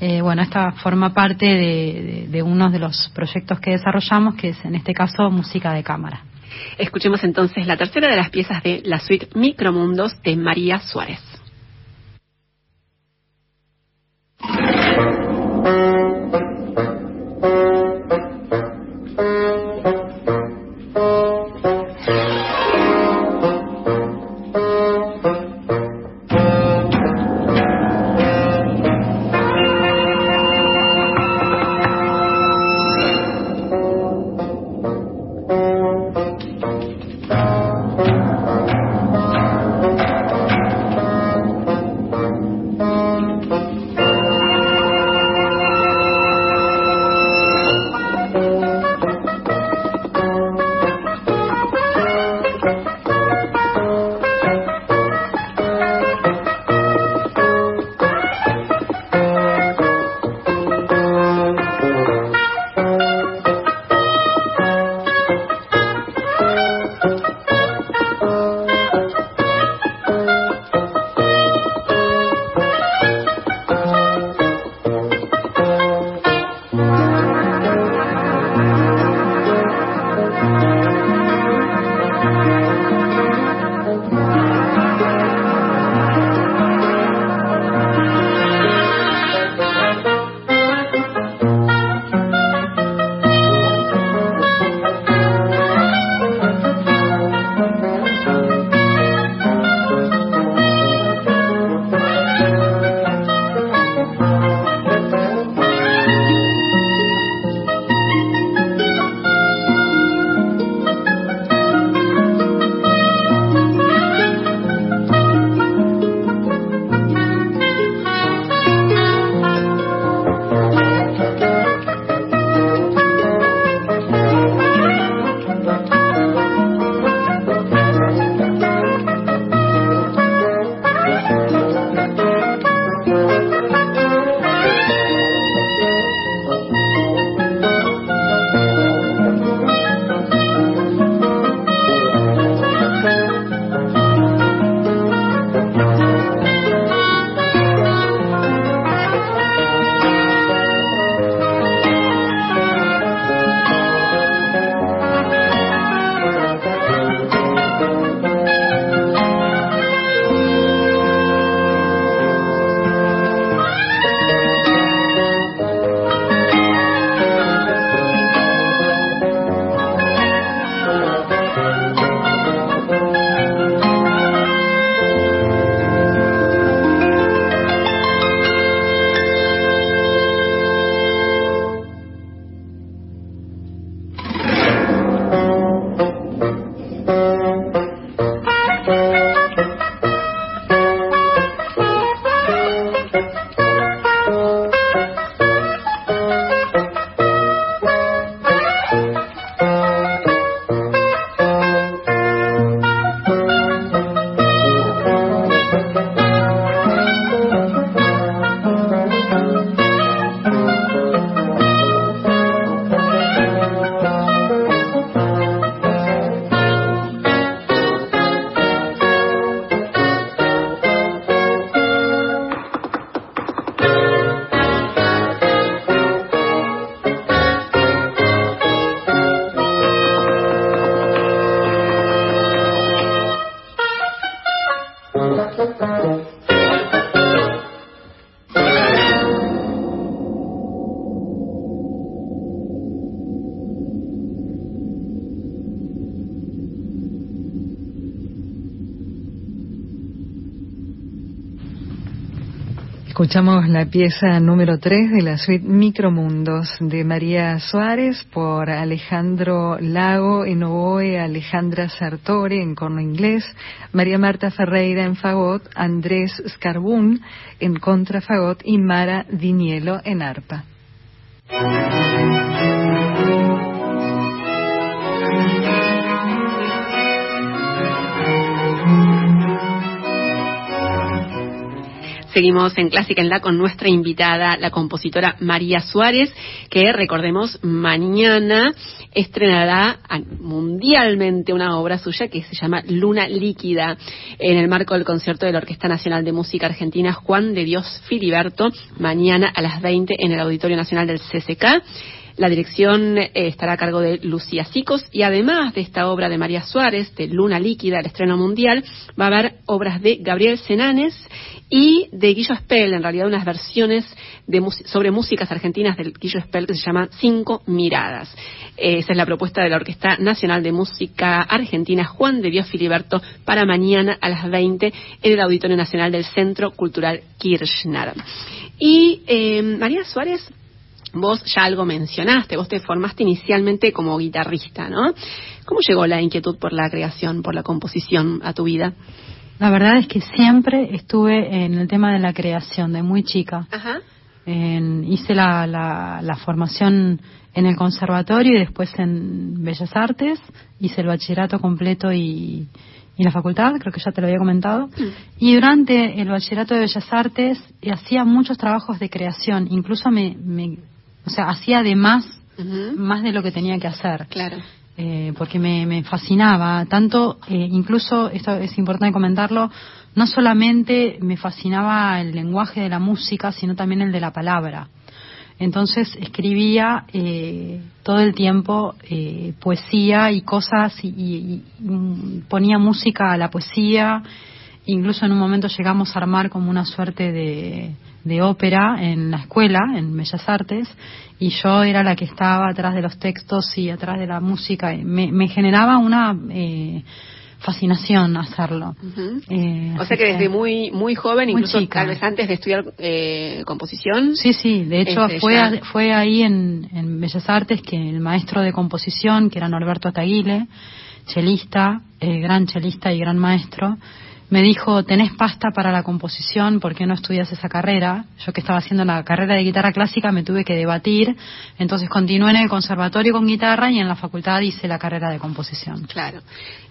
Eh, bueno, esta forma parte de, de uno de los proyectos que desarrollamos, que es en este caso música de cámara. Escuchemos entonces la tercera de las piezas de la suite Micromundos de María Suárez. Escuchamos la pieza número 3 de la suite Micromundos de María Suárez por Alejandro Lago en oboe, Alejandra Sartore en corno inglés, María Marta Ferreira en fagot, Andrés Scarbún en contrafagot y Mara Dinielo en arpa. Seguimos en Clásica en La con nuestra invitada, la compositora María Suárez, que recordemos mañana estrenará mundialmente una obra suya que se llama Luna Líquida en el marco del concierto de la Orquesta Nacional de Música Argentina Juan de Dios Filiberto, mañana a las 20 en el Auditorio Nacional del CCK. La dirección eh, estará a cargo de Lucía Sicos y además de esta obra de María Suárez, de Luna Líquida, el estreno mundial, va a haber obras de Gabriel Senanes y de Guillo Spell, en realidad unas versiones de, sobre músicas argentinas del Guillo Spell que se llama Cinco Miradas. esa es la propuesta de la Orquesta Nacional de Música Argentina Juan de Dios Filiberto para mañana a las 20 en el Auditorio Nacional del Centro Cultural Kirchner. Y eh, María Suárez Vos ya algo mencionaste, vos te formaste inicialmente como guitarrista, ¿no? ¿Cómo llegó la inquietud por la creación, por la composición a tu vida? La verdad es que siempre estuve en el tema de la creación, de muy chica. Ajá. hice la, la, formación en el conservatorio y después en Bellas Artes. Hice el bachillerato completo y, y la facultad, creo que ya te lo había comentado. Mm. Y durante el bachillerato de Bellas Artes hacía muchos trabajos de creación. Incluso me, me o sea, hacía de más, más de lo que tenía que hacer. Claro. Eh, porque me, me, fascinaba, tanto, eh, incluso, esto es importante comentarlo, no solamente me fascinaba el lenguaje de la música, sino también el de la palabra. Entonces escribía eh, todo el tiempo eh, poesía y cosas y, y, ponía música a la poesía. Incluso en un momento llegamos a armar como una suerte de, de ópera en la escuela, en Bellas Artes, y yo era la que estaba atrás de los textos y atrás de la música. Me, me generaba una eh, fascinación hacerlo. Eh, o sea que desde muy muy joven, incluso tal vez antes de estudiar eh, composición. Sí, sí, de hecho este, fue, fue ahí en, en Bellas Artes que el maestro de composición, que era Norberto Ataguile, chelista, gran chelista y gran maestro, me dijo, tenés pasta para la composición, ¿por qué no estudias esa carrera? Yo que estaba haciendo la carrera de guitarra clásica me tuve que debatir, entonces continué en el conservatorio con guitarra y en la facultad hice la carrera de composición. Claro.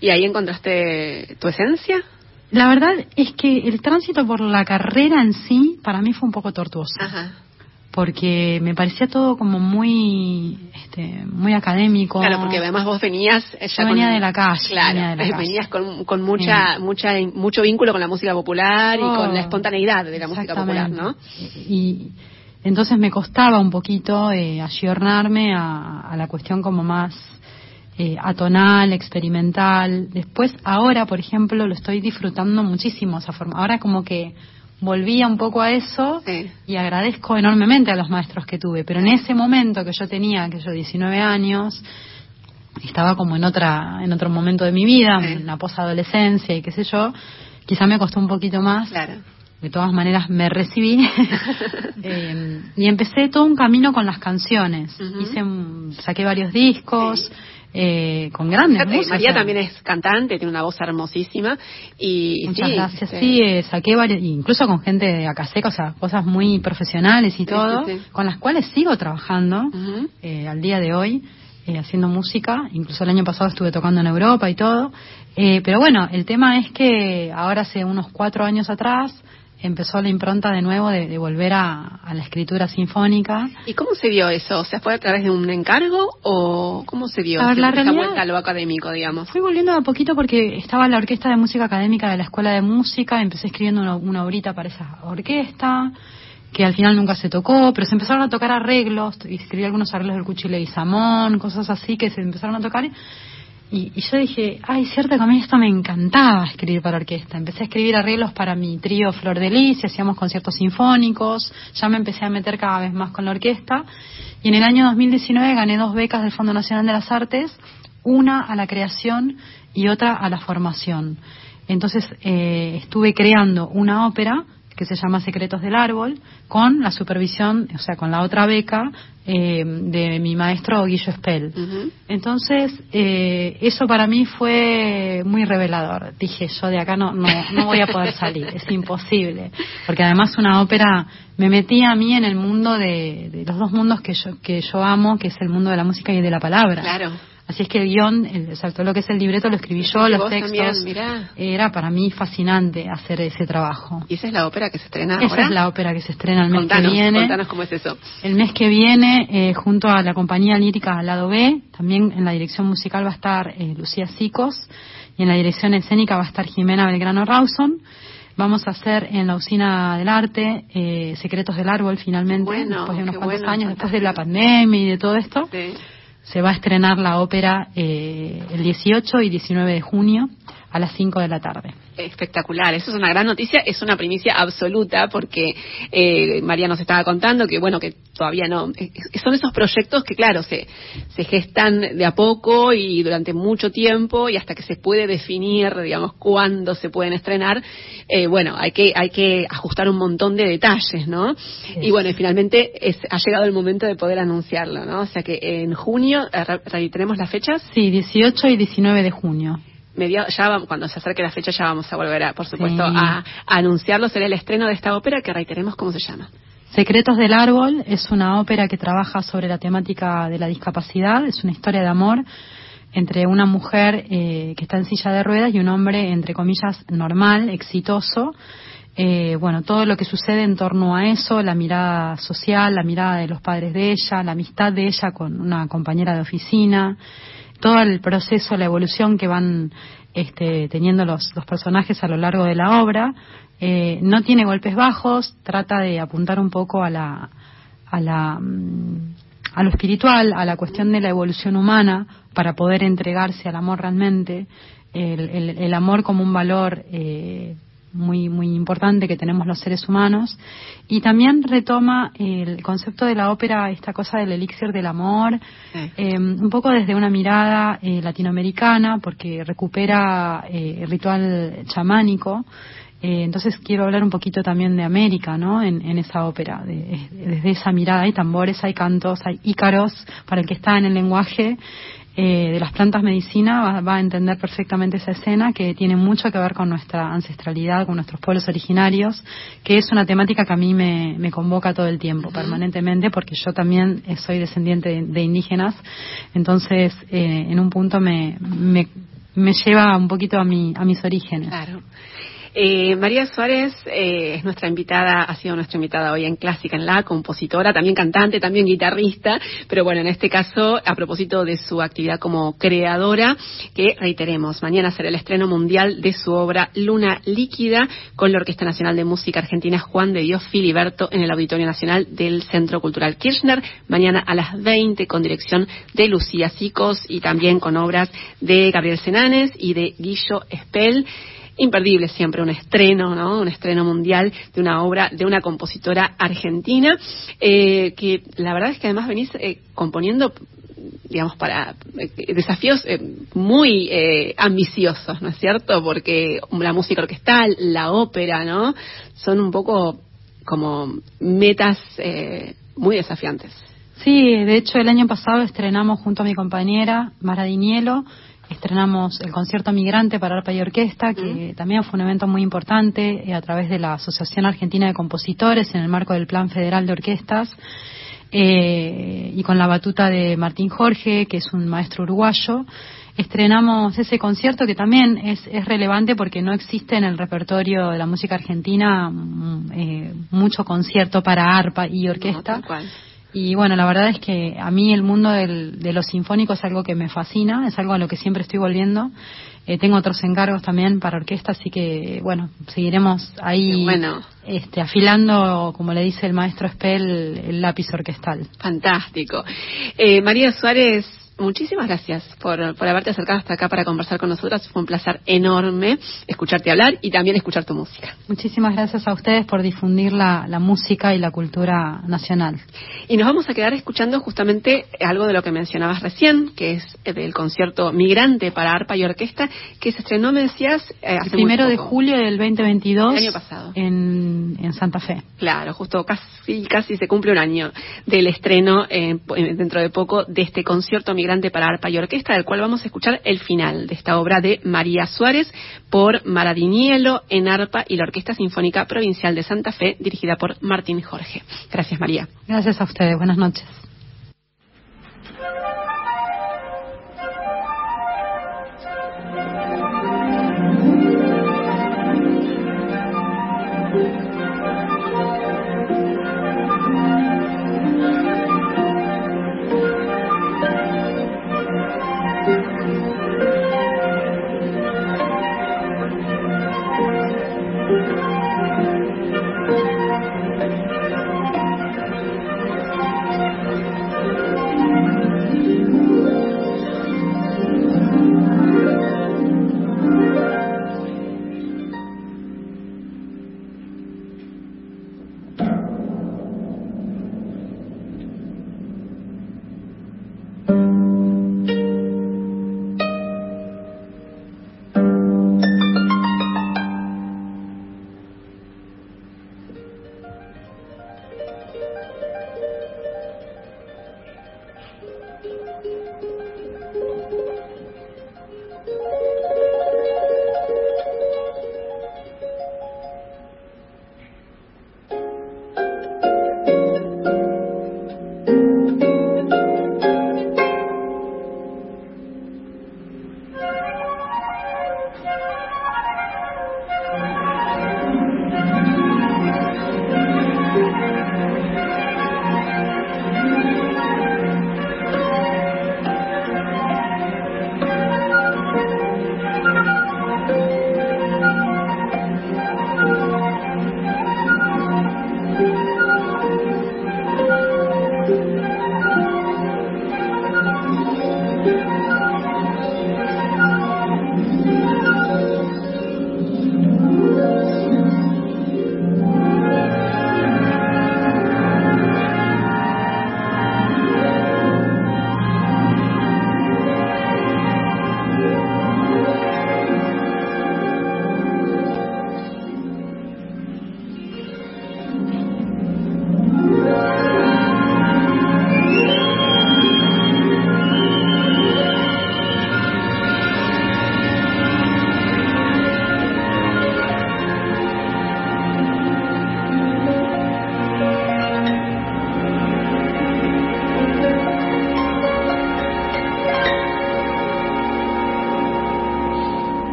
¿Y ahí encontraste tu esencia? La verdad es que el tránsito por la carrera en sí para mí fue un poco tortuoso. Ajá porque me parecía todo como muy este, muy académico claro porque además vos venías ya venía de la calle claro venías con, con mucha mucha mucho vínculo con la música popular y con la oh, espontaneidad de la música popular no y entonces me costaba un poquito eh, ayornarme a, la cuestión como más eh, atonal, experimental. Después, ahora, por ejemplo, lo estoy disfrutando muchísimo esa forma. Ahora como que volvía un poco a eso y agradezco enormemente a los maestros que tuve. Pero en ese momento que yo tenía, que yo 19 años, estaba como en otra en otro momento de mi vida, en la posadolescencia y qué sé yo, quizá me costó un poquito más. De todas maneras me recibí eh, y empecé todo un camino con las canciones. Hice saqué varios discos. Eh, con grandes músicos. María también es cantante, tiene una voz hermosísima y muchas gracias. Este sí, eh, saqué varios, incluso con gente de Acaseca, o sea, cosas muy profesionales y todo, con las cuales sigo trabajando eh, al día de hoy. haciendo música, incluso el año pasado estuve tocando en Europa y todo, pero bueno, el tema es que ahora hace unos cuatro años atrás empezó la impronta de nuevo de, volver a, la escritura sinfónica. ¿Y cómo se dio eso? ¿Se fue a través de un encargo o cómo se dio a ver, la vuelta a lo académico, digamos? Fui volviendo a poquito porque estaba en la Orquesta de Música Académica de la Escuela de Música, empecé escribiendo una, una obrita para esa orquesta, que al final nunca se tocó, pero se empezaron a tocar arreglos, y escribí algunos arreglos del Cuchile y Samón, cosas así que se empezaron a tocar. Y, yo dije, ay, cierto que a mí esto me encantaba escribir para orquesta. Empecé a escribir arreglos para mi trío Flor de Lis, hacíamos conciertos sinfónicos, ya me empecé a meter cada vez más con la orquesta. Y en el año 2019 gané dos becas del Fondo Nacional de las Artes, una a la creación y otra a la formación. Entonces eh, estuve creando una ópera que se llama Secretos del Árbol, con la supervisión, o sea, con la otra beca eh, de mi maestro Guillo Spell. Entonces, eh, eso para mí fue muy revelador. Dije, yo de acá no, no, no voy a poder salir, es imposible. Porque además una ópera me metía a mí en el mundo de, de, los dos mundos que yo, que yo amo, que es el mundo de la música y de la palabra. Claro. Así es que el guion, el, todo lo que es el libreto lo escribí yo, los textos. era para mí fascinante hacer ese trabajo. ¿Y esa es la ópera que se estrena esa ahora? es la ópera que se estrena el mes que viene. Contanos cómo es eso. El mes que viene, eh, junto a la compañía lírica Lado B, también en la dirección musical va a estar eh, Lucía Sicos y en la dirección escénica va a estar Jimena Belgrano Rawson. Vamos a hacer en la usina del arte eh, Secretos del Árbol finalmente, después de unos cuantos años, después de la pandemia y de todo esto. Sí se va a estrenar la ópera eh, el 18 y 19 de junio a las 5 de la tarde. Espectacular, eso es una gran noticia, es una primicia absoluta porque eh, María nos estaba contando que bueno, que todavía no, eh, son esos proyectos que claro, se, se gestan de a poco y durante mucho tiempo y hasta que se puede definir, digamos, cuándo se pueden estrenar, eh, bueno, hay que, hay que ajustar un montón de detalles, ¿no? Y bueno, y finalmente es, ha llegado el momento de poder anunciarlo, ¿no? O sea que en junio, ¿tenemos las fechas? Sí, 18 y 19 de junio ya cuando se acerque la fecha ya vamos a volver, a, por supuesto, a, anunciarlo. Será el estreno de esta ópera que reiteremos cómo se llama. Secretos del Árbol es una ópera que trabaja sobre la temática de la discapacidad. Es una historia de amor entre una mujer eh, que está en silla de ruedas y un hombre, entre comillas, normal, exitoso. Eh, bueno, todo lo que sucede en torno a eso, la mirada social, la mirada de los padres de ella, la amistad de ella con una compañera de oficina, todo el proceso, la evolución que van este, teniendo los, los, personajes a lo largo de la obra. Eh, no tiene golpes bajos, trata de apuntar un poco a la, a la, mm, a lo espiritual, a la cuestión de la evolución humana para poder entregarse al amor realmente, el, el, el amor como un valor eh, muy muy importante que tenemos los seres humanos. Y también retoma el concepto de la ópera esta cosa del elixir del amor eh, un poco desde una mirada eh, latinoamericana porque recupera eh, el ritual chamánico. Entonces quiero hablar un poquito también de América, ¿no? En, en esa ópera, desde esa mirada. Hay tambores, hay cantos, hay ícaros para el que está en el lenguaje eh, de las plantas medicina va, a entender perfectamente esa escena que tiene mucho que ver con nuestra ancestralidad, con nuestros pueblos originarios, que es una temática que a mí me, me convoca todo el tiempo, permanentemente, porque yo también soy descendiente de, indígenas, entonces eh, en un punto me, me, me lleva un poquito a, mi, a mis orígenes. Claro. Eh, María Suárez eh, es nuestra invitada, ha sido nuestra invitada hoy en Clásica en La, compositora, también cantante, también guitarrista, pero bueno, en este caso, a propósito de su actividad como creadora, que reiteremos, mañana será el estreno mundial de su obra Luna Líquida con la Orquesta Nacional de Música Argentina Juan de Dios Filiberto en el Auditorio Nacional del Centro Cultural Kirchner, mañana a las 20 con dirección de Lucía Sicos y también con obras de Gabriel Senanes y de Guillo Espel imperdible siempre un estreno, ¿no? Un estreno mundial de una obra de una compositora argentina, eh, que la verdad es que además venís eh, componiendo digamos, para eh, desafíos muy ambiciosos, ¿no es cierto? Porque la música orquestal, la ópera, ¿no? Son un poco como metas muy desafiantes. Sí, de hecho el año pasado estrenamos junto a mi compañera Mara Dinielo estrenamos el concierto migrante para arpa y orquesta, que también fue un evento muy importante eh, a través de la Asociación Argentina de Compositores en el marco del Plan Federal de Orquestas. Eh, y con la batuta de Martín Jorge, que es un maestro uruguayo, estrenamos ese concierto que también es, es relevante porque no existe en el repertorio de la música argentina mm, eh, mucho concierto para arpa y orquesta. Y bueno, la verdad es que a mí el mundo del, de los sinfónicos es algo que me fascina, es algo a lo que siempre estoy volviendo. Eh, tengo otros encargos también para orquesta, así que bueno, seguiremos ahí este, afilando, como le dice el maestro Spell, el lápiz orquestal. Fantástico. Eh, María Suárez muchísimas gracias por, por haberte acercado hasta acá para conversar con nosotras. Fue un placer enorme escucharte hablar y también escuchar tu música. Muchísimas gracias a ustedes por difundir la, la música y la cultura nacional. Y nos vamos a quedar escuchando justamente algo de lo que mencionabas recién, que es el concierto Migrante para arpa y orquesta, que se estrenó, me decías, eh, hace primero de julio del 2022. El año pasado. En, en, Santa Fe. Claro, justo casi, casi se cumple un año del estreno eh, dentro de poco de este concierto Migrante para arpa y orquesta, del cual vamos a escuchar el final de esta obra de María Suárez por Maradinielo en arpa y la Orquesta Sinfónica Provincial de Santa Fe, dirigida por Martín Jorge. Gracias, María. Gracias a ustedes. Buenas noches.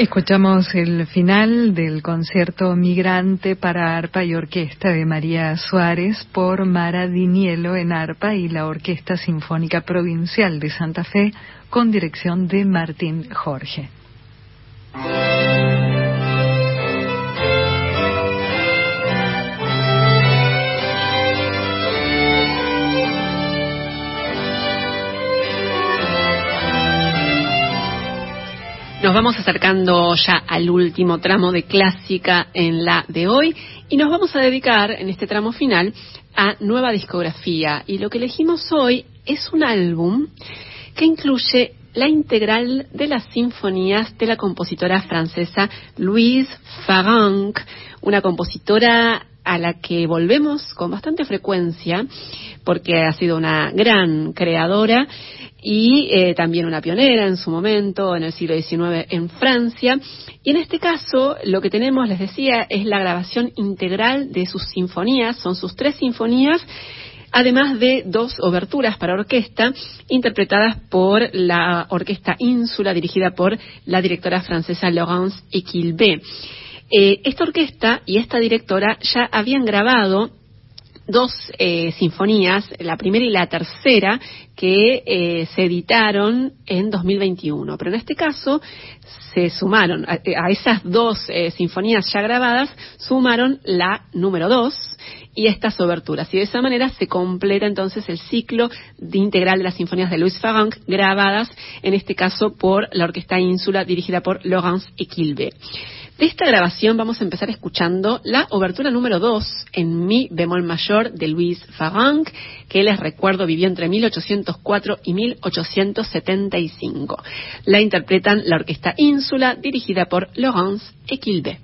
Escuchamos el final del concierto Migrante para arpa y orquesta de María Suárez por Mara Dinielo en arpa y la Orquesta Sinfónica Provincial de Santa Fe con dirección de Martín Jorge. Nos vamos acercando ya al último tramo de clásica en la de hoy y nos vamos a dedicar en este tramo final a nueva discografía. Y lo que elegimos hoy es un álbum que incluye la integral de las sinfonías de la compositora francesa Louise Farrenc, una compositora a la que volvemos con bastante frecuencia porque ha sido una gran creadora y eh, también una pionera en su momento, en el siglo XIX en Francia. Y en este caso, lo que tenemos, les decía, es la grabación integral de sus sinfonías, son sus tres sinfonías, además de dos oberturas para orquesta, interpretadas por la Orquesta Ínsula, dirigida por la directora francesa Laurence Equilbé. Eh, esta orquesta y esta directora ya habían grabado dos eh, sinfonías, la primera y la tercera, que eh, se editaron en 2021. Pero en este caso se sumaron a, esas dos eh, sinfonías ya grabadas, sumaron la número dos y estas oberturas. Y de esa manera se completa entonces el ciclo de integral de las sinfonías de Louis Farrenc, grabadas en este caso por la Orquesta Ínsula, dirigida por Laurence Equilbe. De esta grabación vamos a empezar escuchando la obertura número 2 en Mi bemol mayor de Luis Farranc, que les recuerdo vivió entre 1804 y 1875. La interpretan la Orquesta Ínsula, dirigida por Laurence Equilbe.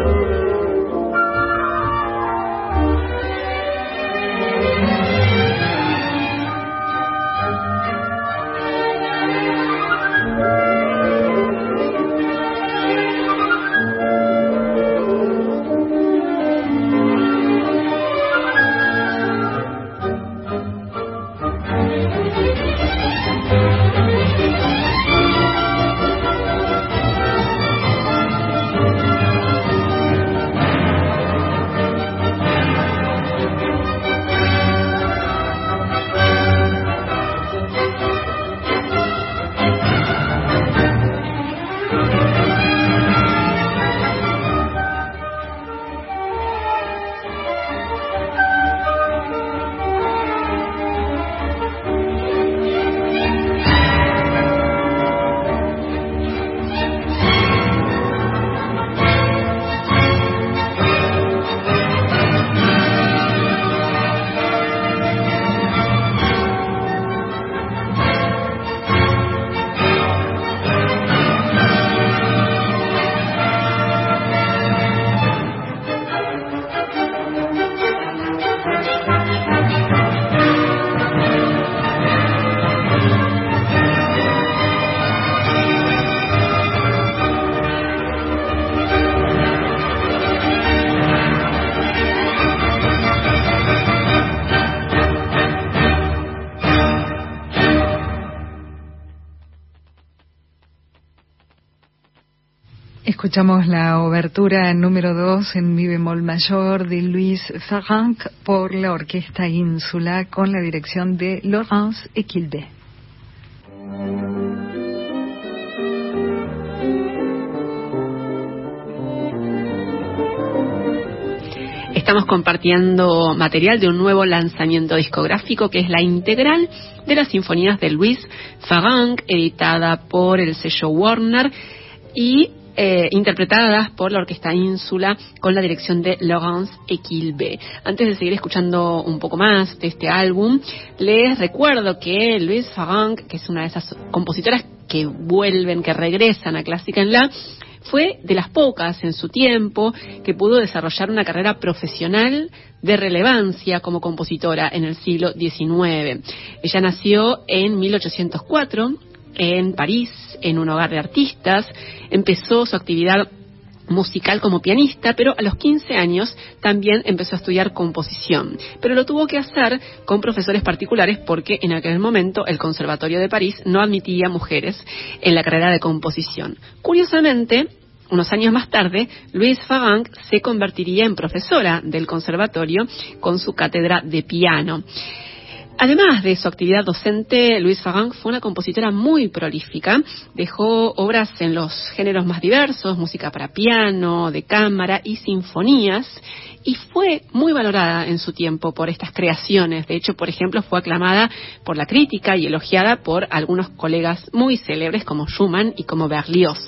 Amen. Escuchamos la obertura número 2 en mi bemol mayor de Luis Farranc por la Orquesta Ínsula con la dirección de Laurence Equilde. Estamos compartiendo material de un nuevo lanzamiento discográfico que es la integral de las sinfonías de Luis Farranc, editada por el sello Warner y eh, interpretadas por la Orquesta Ínsula con la dirección de Laurence Equilbe. Antes de seguir escuchando un poco más de este álbum, les recuerdo que Luis Farranc, que es una de esas compositoras que vuelven, que regresan a Clásica en La, fue de las pocas en su tiempo que pudo desarrollar una carrera profesional de relevancia como compositora en el siglo XIX. Ella nació en 1804 en París, en un hogar de artistas, empezó su actividad musical como pianista, pero a los 15 años también empezó a estudiar composición. Pero lo tuvo que hacer con profesores particulares porque en aquel momento el Conservatorio de París no admitía mujeres en la carrera de composición. Curiosamente, unos años más tarde, Louise Farranc se convertiría en profesora del conservatorio con su cátedra de piano. Además de su actividad docente, Louise Farranc fue una compositora muy prolífica. Dejó obras en los géneros más diversos, música para piano, de cámara y sinfonías, y fue muy valorada en su tiempo por estas creaciones. De hecho, por ejemplo, fue aclamada por la crítica y elogiada por algunos colegas muy célebres como Schumann y como Berlioz.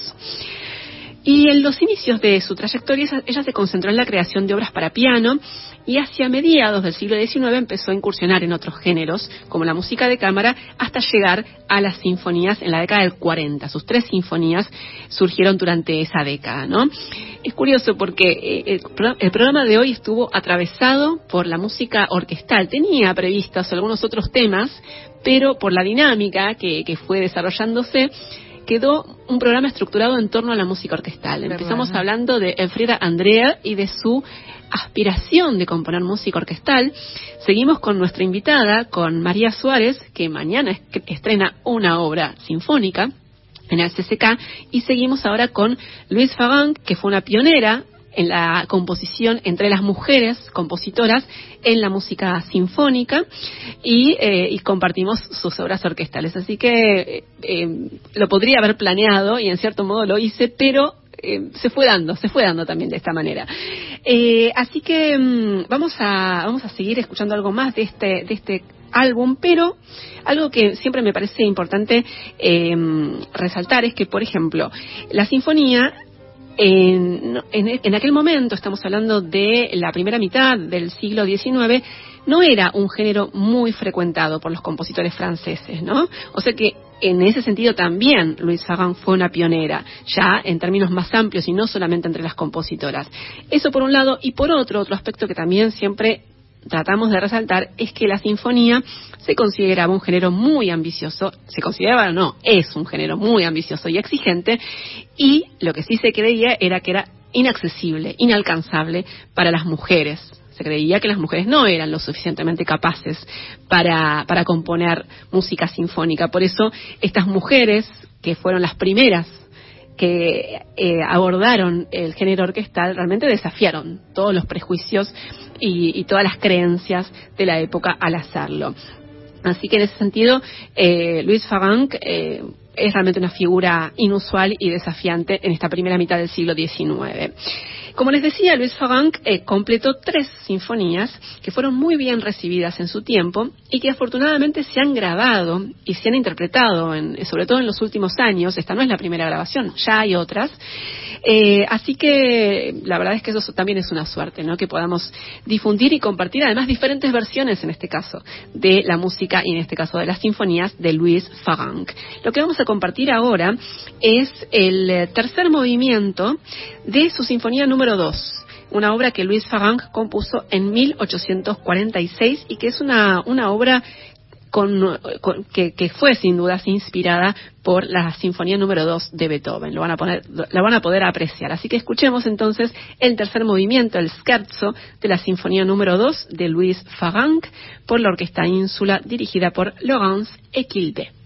Y en los inicios de su trayectoria ella se concentró en la creación de obras para piano y hacia mediados del siglo XIX empezó a incursionar en otros géneros, como la música de cámara, hasta llegar a las sinfonías en la década del 40. Sus tres sinfonías surgieron durante esa década, ¿no? Es curioso porque eh, el, programa de hoy estuvo atravesado por la música orquestal. Tenía previstos algunos otros temas, pero por la dinámica que, que fue desarrollándose, quedó un programa estructurado en torno a la música orquestal. Empezamos hablando de Elfrieda Andrea y de su aspiración de componer música orquestal. Seguimos con nuestra invitada, con María Suárez, que mañana estrena una obra sinfónica en el CCK, y seguimos ahora con Luis Fagan, que fue una pionera en la composición entre las mujeres compositoras en la música sinfónica y, eh, compartimos sus obras orquestales. Así que eh, eh, lo podría haber planeado y en cierto modo lo hice, pero se fue dando, se fue dando también de esta manera. así que mm, vamos a vamos a seguir escuchando algo más de este de este álbum, pero algo que siempre me parece importante resaltar es que, por ejemplo, la sinfonía en, en, aquel momento, estamos hablando de la primera mitad del siglo XIX, no era un género muy frecuentado por los compositores franceses, ¿no? O sea que en ese sentido también Louise Farran fue una pionera, ya en términos más amplios y no solamente entre las compositoras. Eso por un lado, y por otro, otro aspecto que también siempre tratamos de resaltar es que la sinfonía se consideraba un género muy ambicioso, se consideraba o no, es un género muy ambicioso y exigente, y lo que sí se creía era que era inaccesible, inalcanzable para las mujeres. Se creía que las mujeres no eran lo suficientemente capaces para, para componer música sinfónica. Por eso estas mujeres, que fueron las primeras que eh, abordaron el género orquestal realmente desafiaron todos los prejuicios y, todas las creencias de la época al hacerlo. Así que en ese sentido, eh, Luis Farranc eh, es realmente una figura inusual y desafiante en esta primera mitad del siglo XIX. Como les decía, Luis Farranc eh, completó tres sinfonías que fueron muy bien recibidas en su tiempo y que afortunadamente se han grabado y se han interpretado, en, sobre todo en los últimos años. Esta no es la primera grabación, ya hay otras. Eh, así que la verdad es que eso también es una suerte, ¿no? Que podamos difundir y compartir además diferentes versiones, en este caso, de la música y en este caso de las sinfonías de Luis Farranc. Lo que vamos a compartir ahora es el tercer movimiento de su sinfonía número 2 una obra que Luis Farranc compuso en 1846 y que es una, una obra con, que, fue sin dudas inspirada por la Sinfonía número 2 de Beethoven. Lo van a poner, la van a poder apreciar. Así que escuchemos entonces el tercer movimiento, el scherzo de la Sinfonía número 2 de Louis Farranc por la Orquesta Ínsula dirigida por Laurence Equilde.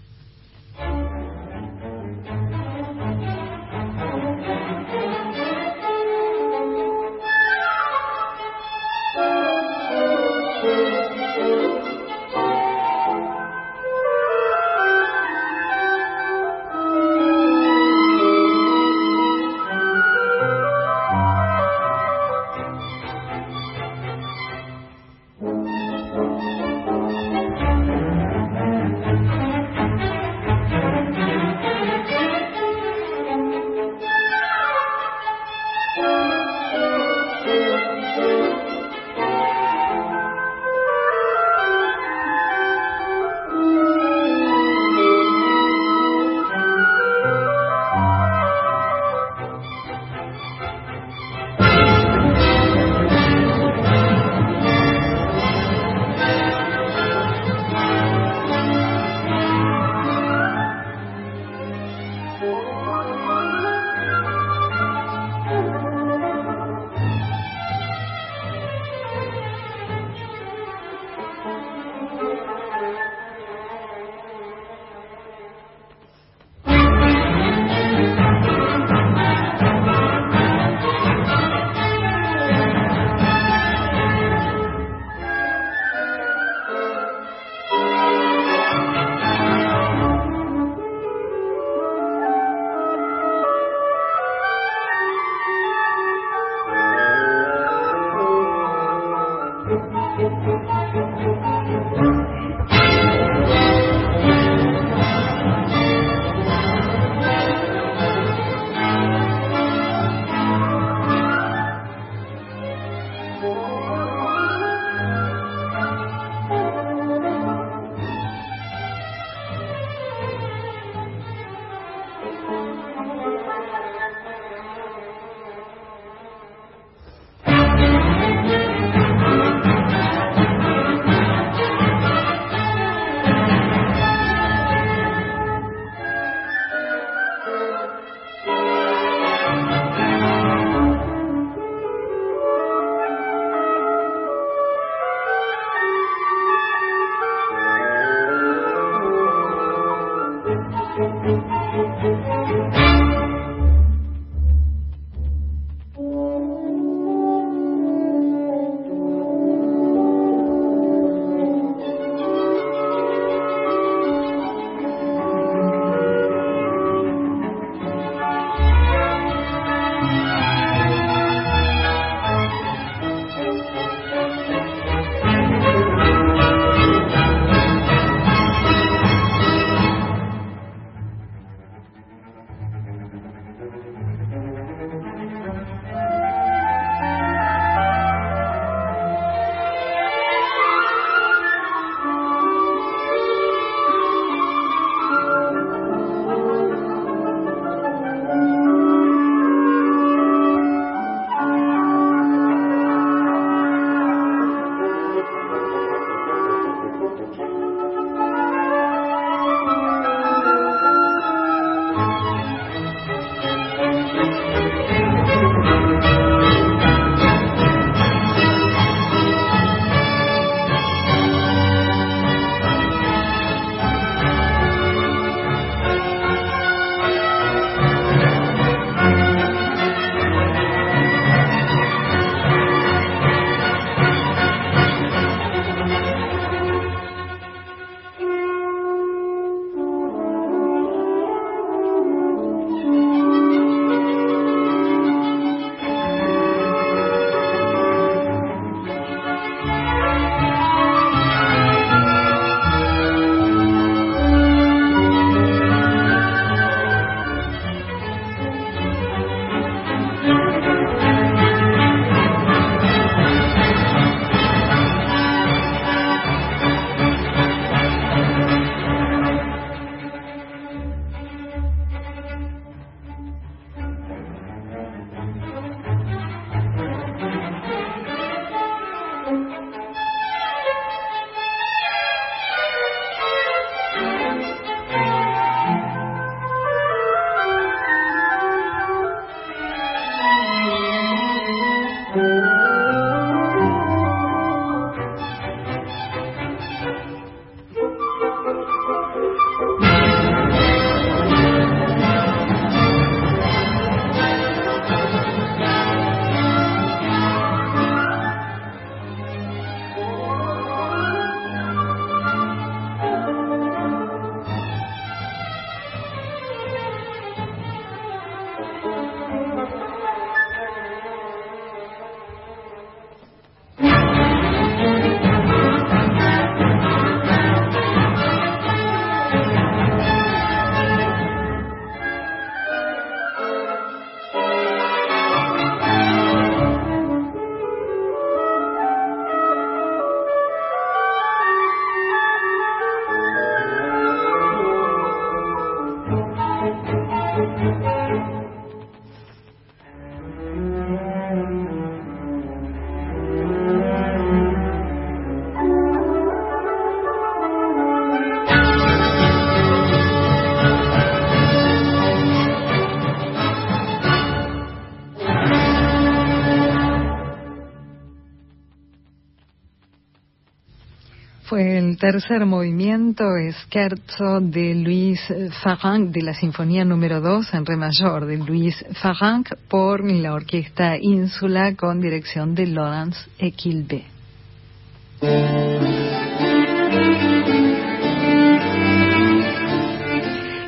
El tercer movimiento, Scherzo de Luis Farranc, de la Sinfonía número 2 en re mayor de Luis Farranc por la Orquesta Ínsula con dirección de Laurence Equilbe.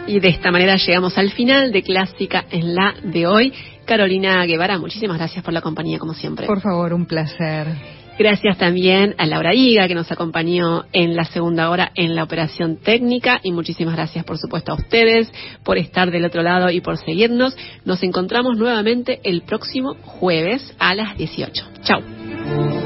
Y de esta manera llegamos al final de Clásica en la de hoy. Carolina Guevara, muchísimas gracias por la compañía, como siempre. Por favor, un placer. Gracias también a Laura Higa, que nos acompañó en la segunda hora en la operación técnica. Y muchísimas gracias, por supuesto, a ustedes por estar del otro lado y por seguirnos. Nos encontramos nuevamente el próximo jueves a las 18. Chao.